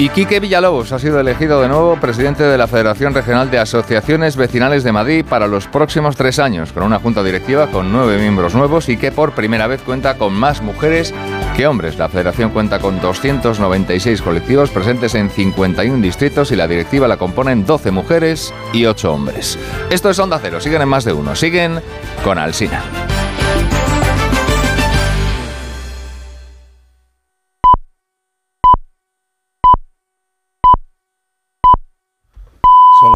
Y Quique Villalobos ha sido elegido de nuevo presidente de la Federación Regional de Asociaciones Vecinales de Madrid para los próximos tres años, con una junta directiva con nueve miembros nuevos y que por primera vez cuenta con más mujeres que hombres. La federación cuenta con 296 colectivos presentes en 51 distritos y la directiva la componen 12 mujeres y 8 hombres. Esto es Onda Cero, siguen en más de uno, siguen con Alsina.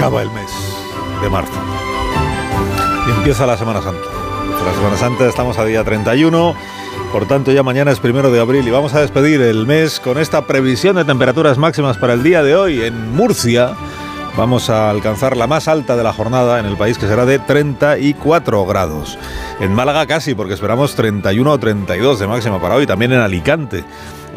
Acaba el mes de marzo. Y empieza la Semana Santa. La Semana Santa estamos a día 31. Por tanto, ya mañana es primero de abril y vamos a despedir el mes con esta previsión de temperaturas máximas para el día de hoy. En Murcia vamos a alcanzar la más alta de la jornada en el país, que será de 34 grados. En Málaga casi, porque esperamos 31 o 32 de máxima para hoy. También en Alicante.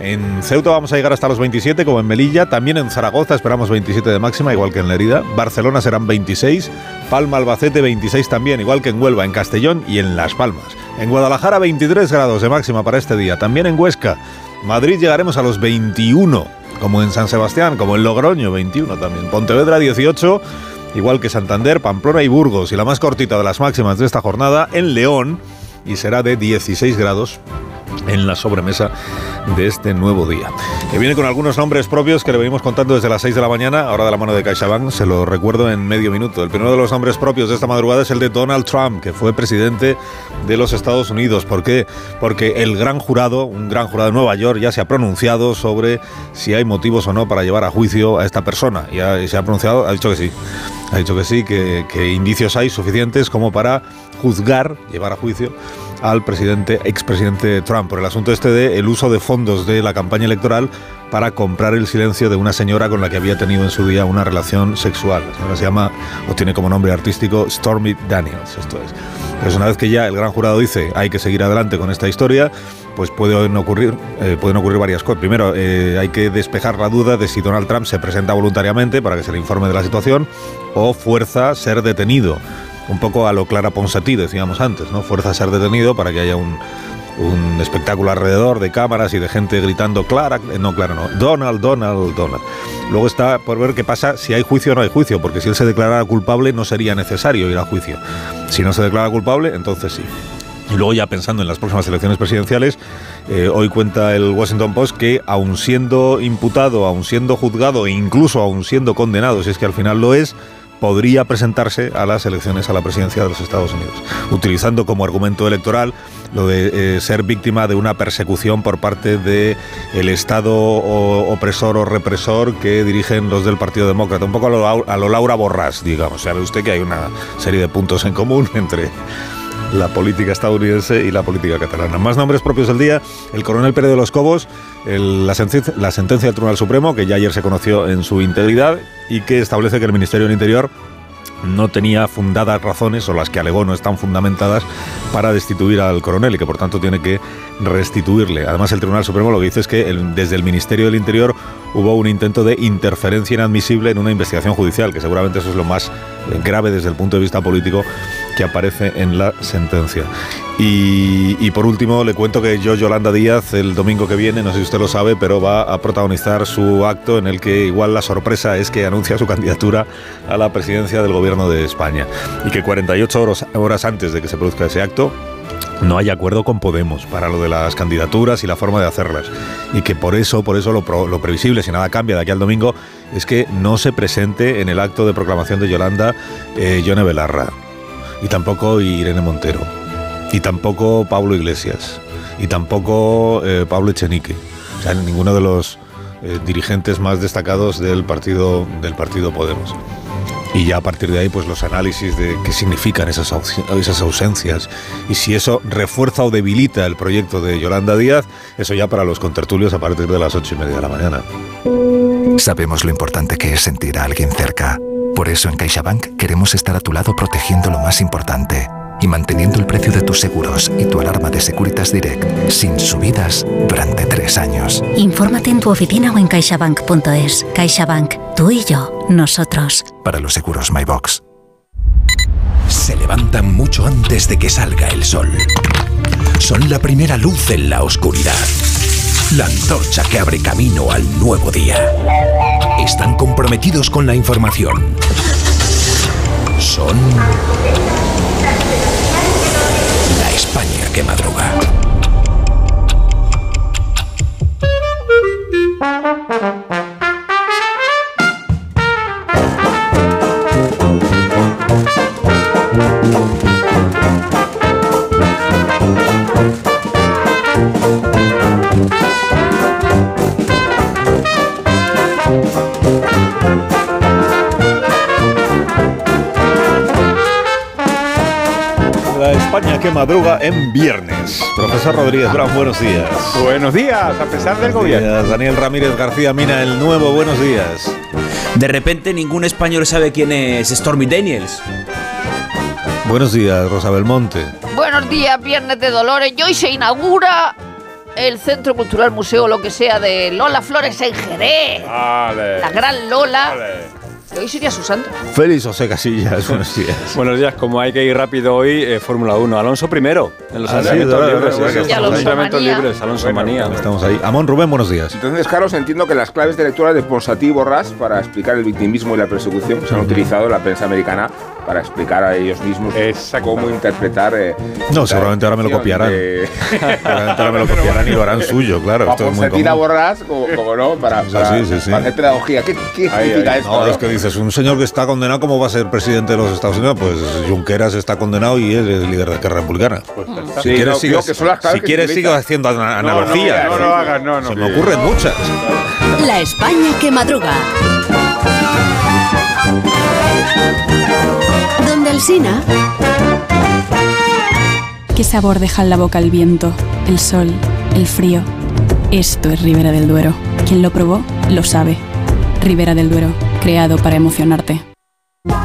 En Ceuta vamos a llegar hasta los 27, como en Melilla. También en Zaragoza esperamos 27 de máxima, igual que en Lerida. Barcelona serán 26. Palma, Albacete 26 también, igual que en Huelva, en Castellón y en Las Palmas. En Guadalajara 23 grados de máxima para este día. También en Huesca. Madrid llegaremos a los 21, como en San Sebastián, como en Logroño 21 también. Pontevedra 18, igual que Santander, Pamplona y Burgos. Y la más cortita de las máximas de esta jornada en León y será de 16 grados en la sobremesa de este nuevo día. Que viene con algunos nombres propios que le venimos contando desde las 6 de la mañana, ahora de la mano de CaixaBank, se lo recuerdo en medio minuto. El primero de los nombres propios de esta madrugada es el de Donald Trump, que fue presidente de los Estados Unidos. ¿Por qué? Porque el gran jurado, un gran jurado de Nueva York, ya se ha pronunciado sobre si hay motivos o no para llevar a juicio a esta persona. Ya se ha pronunciado, ha dicho que sí. Ha dicho que sí, que, que indicios hay suficientes como para juzgar, llevar a juicio al presidente, expresidente Trump, por el asunto este de el uso de fondos de la campaña electoral para comprar el silencio de una señora con la que había tenido en su día una relación sexual. La señora se llama, o tiene como nombre artístico, Stormy Daniels, esto es. Pues una vez que ya el gran jurado dice hay que seguir adelante con esta historia, pues pueden ocurrir, eh, pueden ocurrir varias cosas. Primero, eh, hay que despejar la duda de si Donald Trump se presenta voluntariamente para que se le informe de la situación o fuerza ser detenido un poco a lo Clara Ponsatí, decíamos antes, ¿no? Fuerza a ser detenido para que haya un, espectáculo alrededor de cámaras y de gente gritando Clara, eh, no, Clara no, Donald, Donald, Donald. Luego está por ver qué pasa si hay juicio o no hay juicio, porque si él se declarara culpable no sería necesario ir a juicio. Si no se declara culpable, entonces sí. Y luego ya pensando en las próximas elecciones presidenciales, eh, hoy cuenta el Washington Post que aun siendo imputado, aun siendo juzgado e incluso aun siendo condenado, si es que al final lo es, podría presentarse a las elecciones a la presidencia de los Estados Unidos, utilizando como argumento electoral lo de eh, ser víctima de una persecución por parte de el Estado opresor o represor que dirigen los del Partido Demócrata, un poco a lo, a lo Laura Borrás, digamos. Sabe usted que hay una serie de puntos en común entre la política estadounidense y la política catalana. Más nombres propios del día, el coronel Pérez de los Cobos, la, sentencia, del Tribunal Supremo, que ya ayer se conoció en su integridad y que establece que el Ministerio del Interior no tenía fundadas razones, o las que alegó no están fundamentadas, para destituir al coronel y que por tanto tiene que restituirle. Además, el Tribunal Supremo lo que dice es que desde el Ministerio del Interior hubo un intento de interferencia inadmisible en una investigación judicial, que seguramente eso es lo más grave desde el punto de vista político que aparece en la sentencia. Y, por último, le cuento que yo, Yolanda Díaz, el domingo que viene, no sé si usted lo sabe, pero va a protagonizar su acto en el que igual la sorpresa es que anuncia su candidatura a la presidencia del gobierno de España. Y que 48 horas, horas antes de que se produzca ese acto, no hay acuerdo con Podemos para lo de las candidaturas y la forma de hacerlas. Y que por eso, por eso lo, previsible, si nada cambia de aquí al domingo, es que no se presente en el acto de proclamación de Yolanda eh, Yone Belarra. Y tampoco Irene Montero y tampoco Pablo Iglesias, y tampoco eh, Pablo Echenique, o sea, ninguno de los eh, dirigentes más destacados del partido, del partido Podemos. Y ya a partir de ahí, pues los análisis de qué significan esas, esas ausencias y si eso refuerza o debilita el proyecto de Yolanda Díaz, eso ya para los contertulios a partir de las ocho y media de la mañana. Sabemos lo importante que es sentir a alguien cerca. Por eso en CaixaBank queremos estar a tu lado protegiendo lo más importante y manteniendo el precio de tus seguros y tu alarma de Securitas Direct sin subidas durante tres años. Infórmate en tu oficina o en caixabank.es. CaixaBank, tú y yo, nosotros. Para los seguros MyBox. Se levantan mucho antes de que salga el sol. Son la primera luz en la oscuridad. La antorcha que abre camino al nuevo día. Están comprometidos con la información. Son que madruga. España que madruga en viernes. Profesor Rodríguez Brown, buenos días. Buenos días, a pesar del gobierno. Daniel Ramírez García Mina, el nuevo, buenos días. De repente ningún español sabe quién es Stormy Daniels. Buenos días, Rosa Belmonte. Buenos días, Viernes de Dolores. Y hoy se inaugura el Centro Cultural Museo, lo que sea, de Lola Flores en Jerez. La gran Lola. Hoy sería su santo. Félix José Casillas, buenos días. buenos días, como hay que ir rápido hoy, eh, Fórmula 1. Alonso primero, en los ah, entrenamientos libres. Alonso libres, Alonso Manía. Estamos ahí. Amón Rubén, buenos días. Entonces, Carlos, entiendo que las claves de lectura de Ponsatí y Borrás para explicar el victimismo y la persecución se han utilizado en la prensa americana para explicar a ellos mismos cómo interpretar. eh, No, seguramente ahora me lo copiarán. de- Seguramente ahora me lo copiarán y lo harán suyo, claro. Esto es muy común. Borrás, como, como no, para, para- sí, sí, sí. para hacer pedagogía. ¿Qué, qué Ahí, significa ahí. esto? No, no? es que dices, un señor que está condenado, ¿cómo va a ser presidente de los Estados Unidos? Pues Junqueras está condenado y es el líder de Esquerra Republicana. si Sí, quieres, no, que son las si que quieres utilizan. haciendo ana- No, no, analogías. no, hagas, no, no, Se me que- ocurren muchas. La España que madruga. Donde el Sina. ¿Qué sabor deja en la boca el viento, el sol, el frío? Esto es Ribera del Duero. Quien lo probó, lo sabe. Ribera del Duero, creado para emocionarte.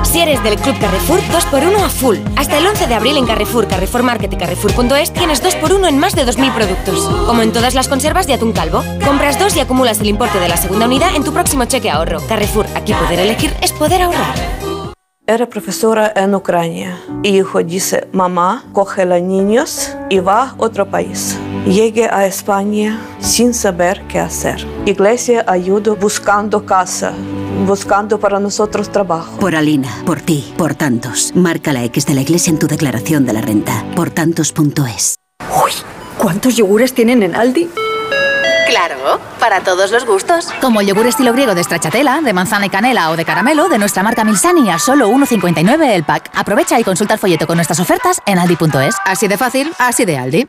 Si eres del Club Carrefour, 2x1 a full. Hasta el 11 de abril en Carrefour, Carrefour Market y Carrefour.es tienes 2x1 en más de 2.000 productos. Como en todas las conservas de atún calvo. Compras dos y acumulas el importe de la segunda unidad en tu próximo cheque ahorro. Carrefour, aquí poder elegir es poder ahorrar. Era profesora en Ucrania. Hijo dice, mamá, coge a los niños y va a otro país. Llegué a España sin saber qué hacer. Iglesia ayudó buscando casa, buscando para nosotros trabajo. Por Alina, por ti, por tantos. Marca la X de la iglesia en tu declaración de la renta. Por tantos.es. ¿Cuántos yogures tienen en Aldi? Claro, para todos los gustos. Como el yogur estilo griego de stracciatella, de manzana y canela o de caramelo de nuestra marca Milsani a solo 1,59 el pack. Aprovecha y consulta el folleto con nuestras ofertas en aldi.es. Así de fácil, así de Aldi.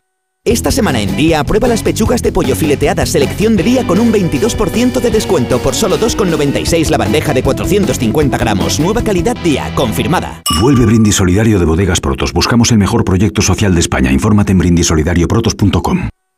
Esta semana en Día prueba las pechugas de pollo fileteadas selección de día con un 22% de descuento por solo 2,96 la bandeja de 450 gramos. Nueva calidad Día, confirmada. Vuelve Brindis Solidario de Bodegas Protos. Buscamos el mejor proyecto social de España. Infórmate en brindisolidarioprotos.com.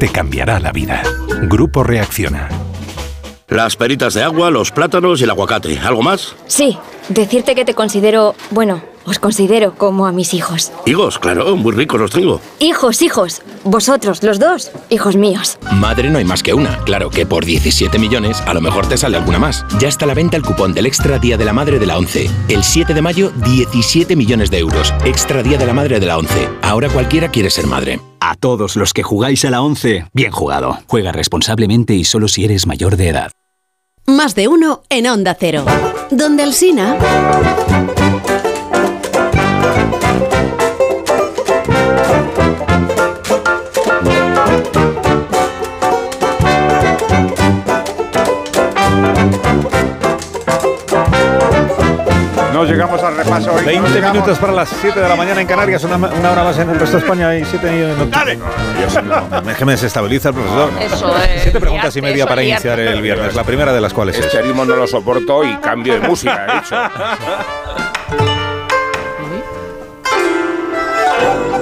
Te cambiará la vida. Grupo Reacciona. Las peritas de agua, los plátanos y el aguacate. ¿Algo más? Sí, decirte que te considero, bueno, os considero como a mis hijos. Higos, claro, muy ricos los tengo. Hijos, hijos, vosotros, los dos, hijos míos. Madre no hay más que una. Claro que por 17 millones a lo mejor te sale alguna más. Ya está a la venta el cupón del Extra Día de la Madre de la 11. El 7 de mayo, 17 millones de euros. Extra Día de la Madre de la 11. Ahora cualquiera quiere ser madre. A todos los que jugáis a la 11, bien jugado. Juega responsablemente y solo si eres mayor de edad. Más de uno en Onda Cero. Donde el Nos llegamos al repaso. hoy. 20 Nos llegamos- minutos para las 7 de la mañana en Canarias, una, una hora más en el resto de España y 7 en ¡Dale! Es que me desestabiliza el profesor. Eso es. Siete preguntas y media para iniciar el viernes, la primera de las cuales es. Este ritmo no lo soporto y cambio de música, he dicho.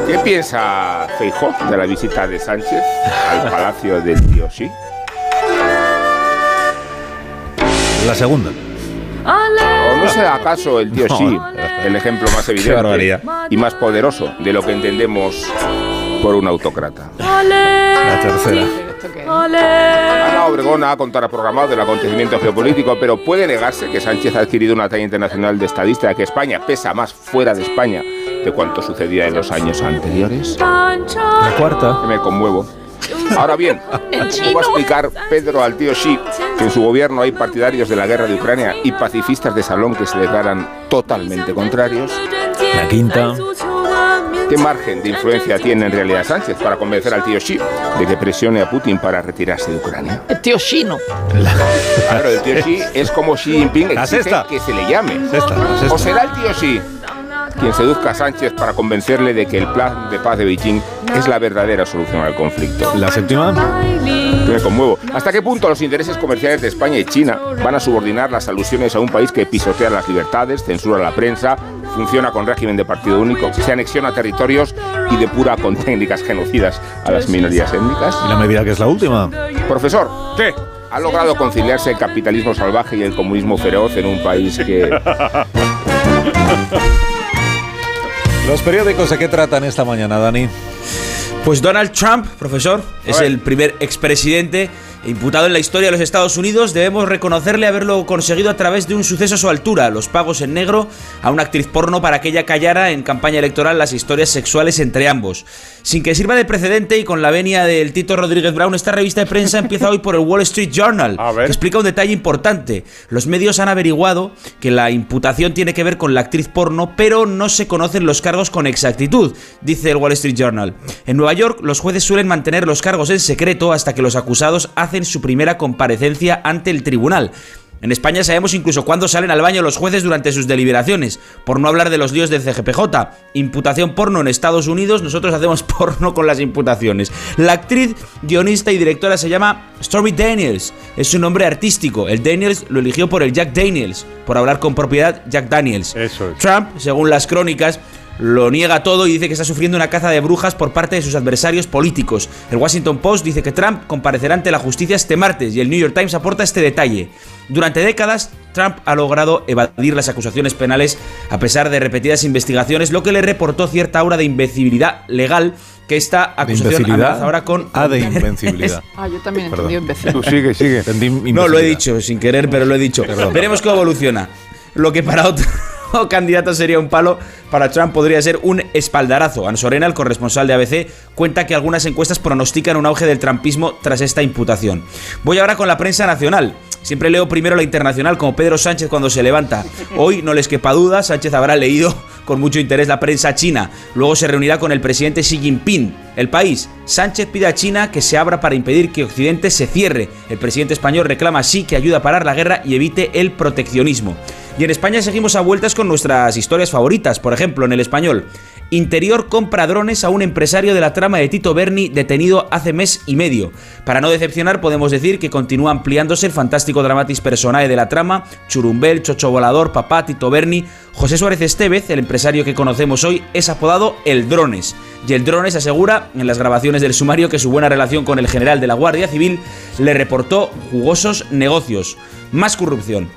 ¿Qué piensa Feijó de la visita de Sánchez al palacio del tío sí? La segunda. ¿O no será acaso el tío No, sí espera, el ejemplo más evidente y más poderoso de lo que entendemos por un autócrata? La tercera. Ana Obregón ha contraprogramado el acontecimiento geopolítico, pero puede negarse que Sánchez ha adquirido una talla internacional de estadista, que España pesa más fuera de España de cuanto sucedía en los años anteriores. La cuarta. Que me conmuevo. Ahora bien, ¿cómo va a explicar Pedro al tío Xi que en su gobierno hay partidarios de la guerra de Ucrania y pacifistas de salón que se declaran totalmente contrarios? La quinta. ¿Qué margen de influencia tiene en realidad Sánchez para convencer al tío Xi de que presione a Putin para retirarse de Ucrania? El tío Chino. Claro, el tío Xi es como Xi Jinping exige que se le llame. ¿O será el tío Xi quien seduzca a Sánchez para convencerle de que el plan de paz de Beijing es la verdadera solución al conflicto? La séptima. Me conmuevo. ¿Hasta qué punto los intereses comerciales de España y China van a subordinar las alusiones a un país que pisotea las libertades, censura la prensa, funciona con régimen de partido único, se anexiona territorios y depura con técnicas genocidas a las minorías étnicas? ¿Y la medida que es la última? Profesor, ¿qué? ¿Ha logrado conciliarse el capitalismo salvaje y el comunismo feroz en un país que... Los periódicos de qué tratan esta mañana, Dani. Pues Donald Trump, profesor, es el primer expresidente imputado en la historia de los Estados Unidos, debemos reconocerle haberlo conseguido a través de un suceso a su altura, los pagos en negro a una actriz porno para que ella callara en campaña electoral las historias sexuales entre ambos. Sin que sirva de precedente y con la venia del Tito Rodríguez Brown, esta revista de prensa empieza hoy por el Wall Street Journal, que explica un detalle importante. Los medios han averiguado que la imputación tiene que ver con la actriz porno, pero no se conocen los cargos con exactitud, dice el Wall Street Journal. En Nueva York, los jueces suelen mantener los cargos en secreto hasta que los acusados hacen en su primera comparecencia ante el tribunal. En España sabemos incluso cuándo salen al baño los jueces durante sus deliberaciones, por no hablar de los líos del CGPJ. Imputación porno en Estados Unidos, nosotros hacemos porno con las imputaciones. La actriz, guionista y directora se llama Stormy Daniels, es su nombre artístico. El Daniels lo eligió por el Jack Daniels, por hablar con propiedad Jack Daniels. Trump, según las crónicas, lo niega todo y dice que está sufriendo una caza de brujas por parte de sus adversarios políticos. El Washington Post dice que Trump comparecerá ante la justicia este martes y el New York Times aporta este detalle. Durante décadas, Trump ha logrado evadir las acusaciones penales a pesar de repetidas investigaciones, lo que le reportó cierta aura de invencibilidad legal que esta acusación amenaza ahora con... Ah, de invencibilidad. ah, yo también entendí imbécil. Tú sigue, sigue. No, lo he dicho sin querer, pero lo he dicho. Veremos cómo evoluciona. Lo que para otro candidato sería un palo, para Trump podría ser un espaldarazo. Ansorena, el corresponsal de ABC, cuenta que algunas encuestas pronostican un auge del trumpismo tras esta imputación. Voy ahora con la prensa nacional. Siempre leo primero la internacional, como Pedro Sánchez cuando se levanta. Hoy, no les quepa duda, Sánchez habrá leído con mucho interés la prensa china. Luego se reunirá con el presidente Xi Jinping. El país, Sánchez pide a China que se abra para impedir que Occidente se cierre. El presidente español reclama así que ayude a parar la guerra y evite el proteccionismo. Y en España seguimos a vueltas con nuestras historias favoritas. Por ejemplo, en el español, Interior compra drones a un empresario de la trama de Tito Berni detenido hace mes y medio. Para no decepcionar, podemos decir que continúa ampliándose el fantástico dramatis personae de la trama, Churumbel, Chocho Volador, Papá, Tito Berni. José Suárez Estevez, el empresario que conocemos hoy, es apodado El Drones. Y el Drones asegura en las grabaciones del sumario que su buena relación con el general de la Guardia Civil le reportó jugosos negocios. Más corrupción.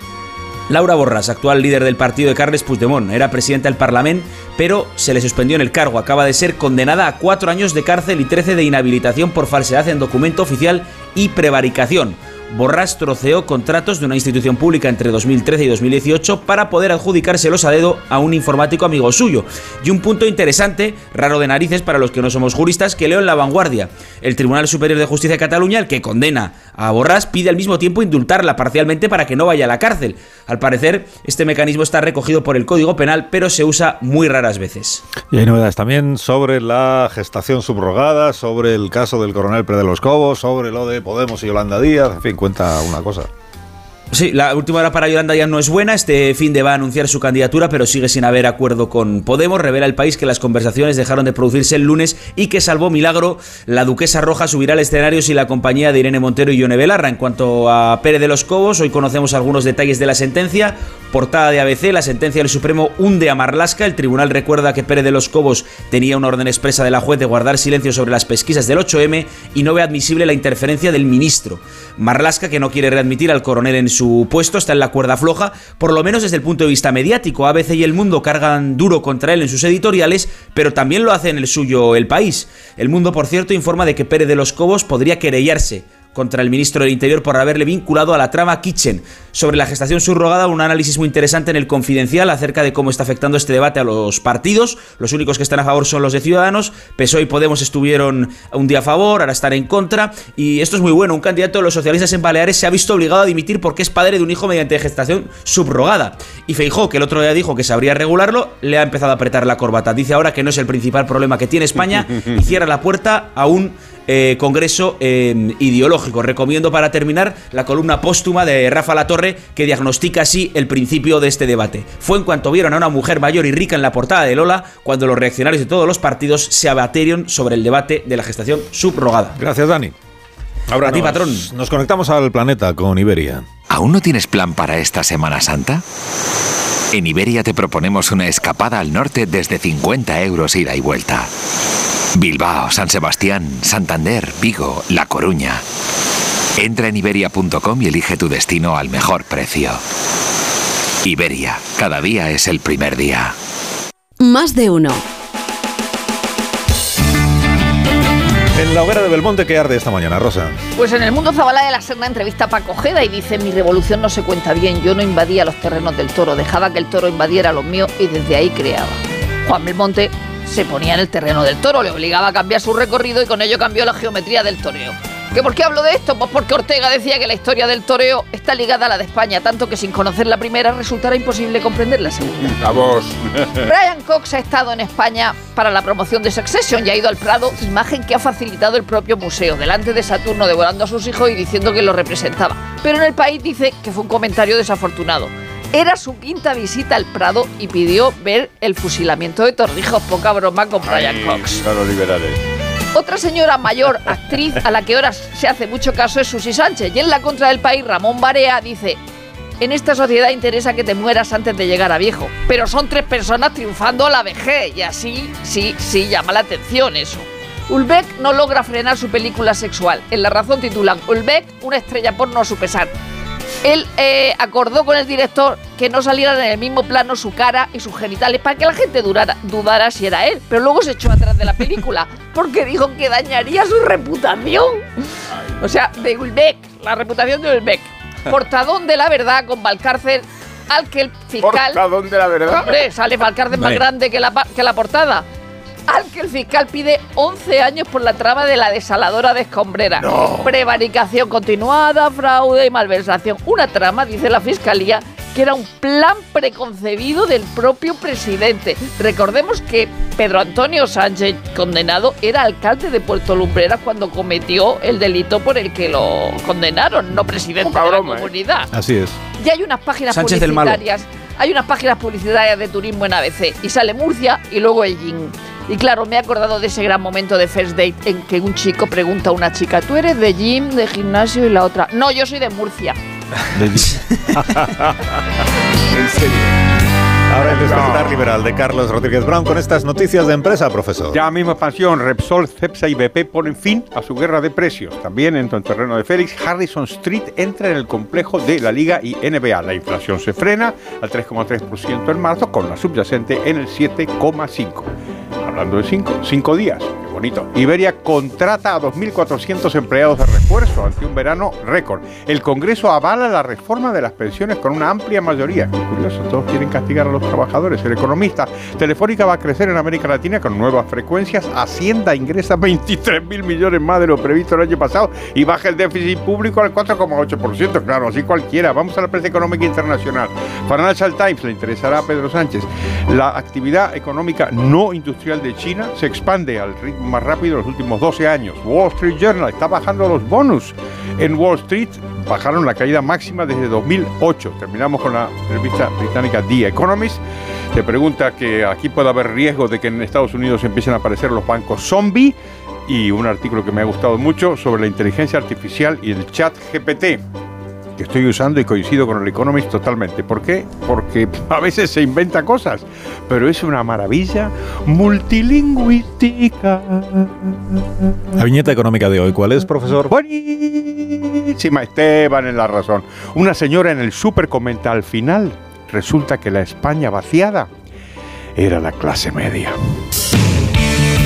Laura Borras, actual líder del partido de Carles Puigdemont, era presidenta del Parlamento, pero se le suspendió en el cargo. Acaba de ser condenada a cuatro años de cárcel y trece de inhabilitación por falsedad en documento oficial y prevaricación. Borras troceó contratos de una institución pública entre 2013 y 2018 para poder adjudicárselos a dedo a un informático amigo suyo. Y un punto interesante, raro de narices para los que no somos juristas, que leo en la vanguardia. El Tribunal Superior de Justicia de Cataluña, el que condena a Borras, pide al mismo tiempo indultarla parcialmente para que no vaya a la cárcel. Al parecer, este mecanismo está recogido por el Código Penal, pero se usa muy raras veces. Y hay novedades también sobre la gestación subrogada, sobre el caso del coronel Pérez Cobos, sobre lo de Podemos y Yolanda Díaz, en fin, cuenta una cosa. Sí, la última hora para Yolanda ya no es buena. Este fin de va a anunciar su candidatura, pero sigue sin haber acuerdo con Podemos. Revela el país que las conversaciones dejaron de producirse el lunes y que, salvó milagro, la duquesa roja subirá al escenario sin la compañía de Irene Montero y Yone Belarra. En cuanto a Pérez de los Cobos, hoy conocemos algunos detalles de la sentencia. Portada de ABC, la sentencia del Supremo hunde a Marlasca. El tribunal recuerda que Pérez de los Cobos tenía una orden expresa de la juez de guardar silencio sobre las pesquisas del 8M y no ve admisible la interferencia del ministro. Marlasca, que no quiere readmitir al coronel en su puesto, está en la cuerda floja, por lo menos desde el punto de vista mediático. ABC y El Mundo cargan duro contra él en sus editoriales, pero también lo hace en el suyo El País. El Mundo, por cierto, informa de que Pérez de los Cobos podría querellarse contra el ministro del Interior por haberle vinculado a la trama Kitchen. Sobre la gestación subrogada, un análisis muy interesante en el Confidencial acerca de cómo está afectando este debate a los partidos. Los únicos que están a favor son los de Ciudadanos. PSOE y Podemos estuvieron un día a favor, ahora están en contra. Y esto es muy bueno. Un candidato de los socialistas en Baleares se ha visto obligado a dimitir porque es padre de un hijo mediante gestación subrogada. Y Feijó, que el otro día dijo que sabría regularlo, le ha empezado a apretar la corbata. Dice ahora que no es el principal problema que tiene España y cierra la puerta a un eh, congreso eh, ideológico. Recomiendo para terminar la columna póstuma de Rafa Latorre que diagnostica así el principio de este debate. Fue en cuanto vieron a una mujer mayor y rica en la portada de Lola cuando los reaccionarios de todos los partidos se abatieron sobre el debate de la gestación subrogada. Gracias, Dani. Ahora a ti, patrón. Nos conectamos al planeta con Iberia. ¿Aún no tienes plan para esta Semana Santa? En Iberia te proponemos una escapada al norte desde 50 euros ida y vuelta. Bilbao, San Sebastián, Santander, Vigo, La Coruña. Entra en iberia.com y elige tu destino al mejor precio. Iberia, cada día es el primer día. Más de uno. En la hoguera de Belmonte, ¿qué arde esta mañana, Rosa? Pues en el mundo Zabala de la Serna entrevista a Paco Ojeda y dice, mi revolución no se cuenta bien, yo no invadía los terrenos del toro, dejaba que el toro invadiera los míos y desde ahí creaba. Juan Belmonte se ponía en el terreno del toro, le obligaba a cambiar su recorrido y con ello cambió la geometría del toreo. ¿Que ¿Por qué hablo de esto? Pues porque Ortega decía que la historia del toreo está ligada a la de España, tanto que sin conocer la primera resultará imposible comprender la segunda. Vamos. Brian Cox ha estado en España para la promoción de Succession y ha ido al Prado, imagen que ha facilitado el propio museo, delante de Saturno devorando a sus hijos y diciendo que lo representaba. Pero en el país dice que fue un comentario desafortunado. Era su quinta visita al Prado y pidió ver el fusilamiento de Torrijos. Poca broma con Brian Cox. A los liberales. Otra señora mayor, actriz, a la que ahora se hace mucho caso es Susi Sánchez. Y en la contra del país, Ramón Barea dice, en esta sociedad interesa que te mueras antes de llegar a viejo. Pero son tres personas triunfando a la vejez. Y así, sí, sí, llama la atención eso. Ulbeck no logra frenar su película sexual. En La Razón titulan Ulbeck, una estrella porno a su pesar. Él eh, acordó con el director que no salieran en el mismo plano su cara y sus genitales para que la gente durara- dudara si era él. Pero luego se echó atrás de la película porque dijo que dañaría su reputación. O sea, de Ulbeck, la reputación de Ulbeck. Portadón de la verdad con Valcárcel al que el fiscal... ¿Portadón de la verdad? Hombre, sale Valcárcel más grande que la, que la portada. Al que el fiscal pide 11 años por la trama de la desaladora de escombrera. Prevaricación continuada, fraude y malversación. Una trama, dice la fiscalía, que era un plan preconcebido del propio presidente. Recordemos que Pedro Antonio Sánchez, condenado, era alcalde de Puerto Lumbreras cuando cometió el delito por el que lo condenaron, no presidente de la comunidad. Así es. Y hay unas páginas Sánchez del Malo. publicitarias. Hay unas páginas publicitarias de turismo en ABC. Y sale Murcia y luego Ellín. Y claro, me he acordado de ese gran momento de First Date en que un chico pregunta a una chica, ¿tú eres de gym, de gimnasio? Y la otra, no, yo soy de Murcia. En serio. Ahora el despertar liberal de Carlos Rodríguez Brown con estas noticias de empresa, profesor. Ya misma expansión, Repsol, Cepsa y BP ponen fin a su guerra de precios. También en el terreno de Félix, Harrison Street entra en el complejo de la Liga y NBA. La inflación se frena al 3,3% en marzo, con la subyacente en el 7,5%. Hablando de 5, 5 días. Bonito. Iberia contrata a 2.400 empleados de refuerzo ante un verano récord. El Congreso avala la reforma de las pensiones con una amplia mayoría. Curioso, todos quieren castigar a los trabajadores. El economista, Telefónica va a crecer en América Latina con nuevas frecuencias. Hacienda ingresa 23 mil millones más de lo previsto el año pasado y baja el déficit público al 4,8%. Claro, así cualquiera. Vamos a la prensa económica internacional. Financial Times le interesará a Pedro Sánchez. La actividad económica no industrial de China se expande al ritmo más rápido en los últimos 12 años. Wall Street Journal está bajando los bonus. En Wall Street bajaron la caída máxima desde 2008. Terminamos con la revista británica The Economist. Te pregunta que aquí puede haber riesgo de que en Estados Unidos empiecen a aparecer los bancos zombie y un artículo que me ha gustado mucho sobre la inteligencia artificial y el chat GPT que estoy usando y coincido con el Economist totalmente. ¿Por qué? Porque a veces se inventa cosas, pero es una maravilla multilingüística. La viñeta económica de hoy, ¿cuál es, profesor? Buenísima, Esteban en la razón. Una señora en el súper comenta al final, resulta que la España vaciada era la clase media.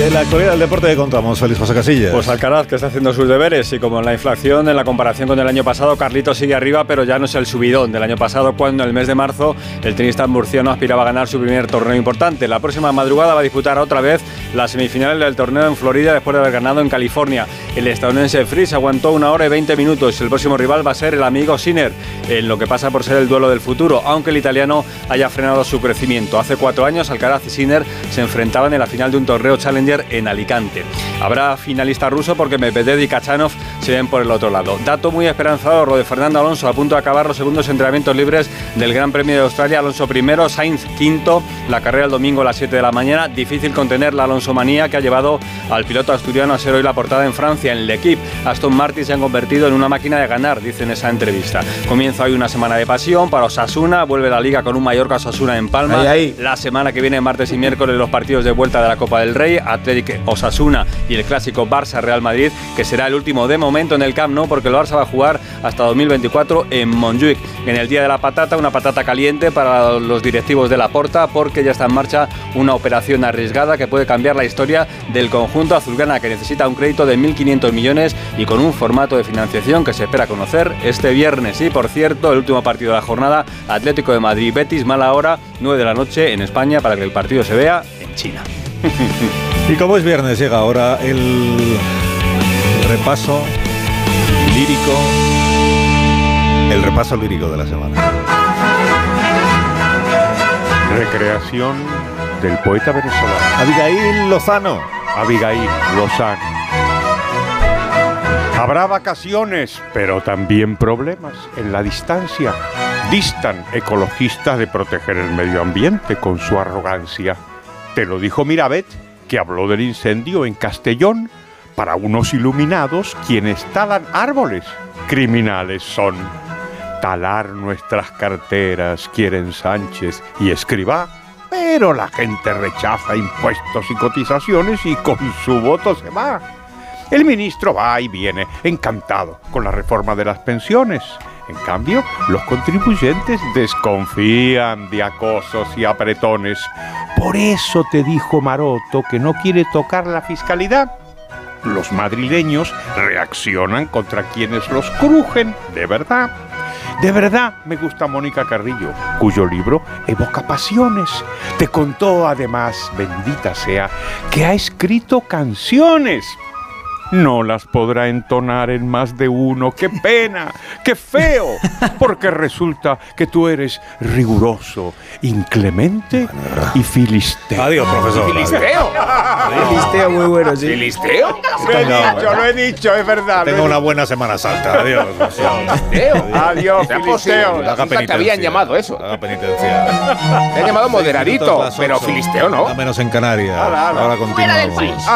De la actualidad del deporte que contamos, Félix José Casillas. Pues Alcaraz que está haciendo sus deberes y como en la inflación, en la comparación con el año pasado, Carlito sigue arriba, pero ya no es el subidón del año pasado cuando en el mes de marzo el tenista murciano aspiraba a ganar su primer torneo importante. La próxima madrugada va a disputar otra vez las semifinales del torneo en Florida después de haber ganado en California. El estadounidense Fritz aguantó una hora y 20 minutos. El próximo rival va a ser el amigo Sinner, en lo que pasa por ser el duelo del futuro, aunque el italiano haya frenado su crecimiento. Hace cuatro años Alcaraz y Sinner se enfrentaban en la final de un torneo Challenger en Alicante. Habrá finalista ruso porque Medvedev y Kachanov se ven por el otro lado. Dato muy esperanzador, lo de Fernando Alonso a punto de acabar los segundos entrenamientos libres del Gran Premio de Australia. Alonso primero, Sainz quinto, la carrera el domingo a las 7 de la mañana. Difícil contener la Alonso manía que ha llevado al piloto asturiano a ser hoy la portada en Francia, en L'Equipe. Aston Martin se han convertido en una máquina de ganar, dice en esa entrevista. Comienza hoy una semana de pasión para Osasuna, vuelve la liga con un Mallorca Osasuna en Palma. Ahí, ahí. La semana que viene, martes y miércoles, los partidos de vuelta de la Copa del Rey, Atlético Osasuna y el clásico Barça-Real Madrid, que será el último de momento en el Camp Nou, porque el Barça va a jugar hasta 2024 en Montjuic. En el día de la patata, una patata caliente para los directivos de la Porta, porque ya está en marcha una operación arriesgada que puede cambiar la historia del conjunto azulgrana, que necesita un crédito de 1.500 millones y con un formato de financiación que se espera conocer este viernes. Y por cierto, el último partido de la jornada, Atlético de Madrid, Betis, mala hora, 9 de la noche en España, para que el partido se vea en China. Y como es viernes, llega ahora el repaso lírico. El repaso lírico de la semana. Recreación del poeta venezolano. Abigail Lozano. Abigail Lozano. Habrá vacaciones, pero también problemas en la distancia. Distan ecologistas de proteger el medio ambiente con su arrogancia. Te lo dijo Mirabet, que habló del incendio en Castellón. Para unos iluminados, quienes talan árboles, criminales son. Talar nuestras carteras quieren Sánchez y Escribá, pero la gente rechaza impuestos y cotizaciones y con su voto se va. El ministro va y viene, encantado con la reforma de las pensiones. En cambio, los contribuyentes desconfían de acosos y apretones. Por eso te dijo Maroto que no quiere tocar la fiscalidad. Los madrileños reaccionan contra quienes los crujen, de verdad. De verdad me gusta Mónica Carrillo, cuyo libro evoca pasiones. Te contó además, bendita sea, que ha escrito canciones no las podrá entonar en más de uno. ¡Qué pena! ¡Qué feo! Porque resulta que tú eres riguroso, inclemente y filisteo. Adiós, profesor. ¿Filisteo? Filisteo muy bueno, sí. ¿Filisteo? Lo he dicho, lo he dicho, es verdad. He una buena Semana Santa. Adiós. ¿Filisteo? Adiós, ¿Será filisteo. Nunca te habían llamado eso. Haga penitencia. Te han llamado moderadito, pero filisteo no. A menos en Canarias. Ahora Fuera del continuamos. país.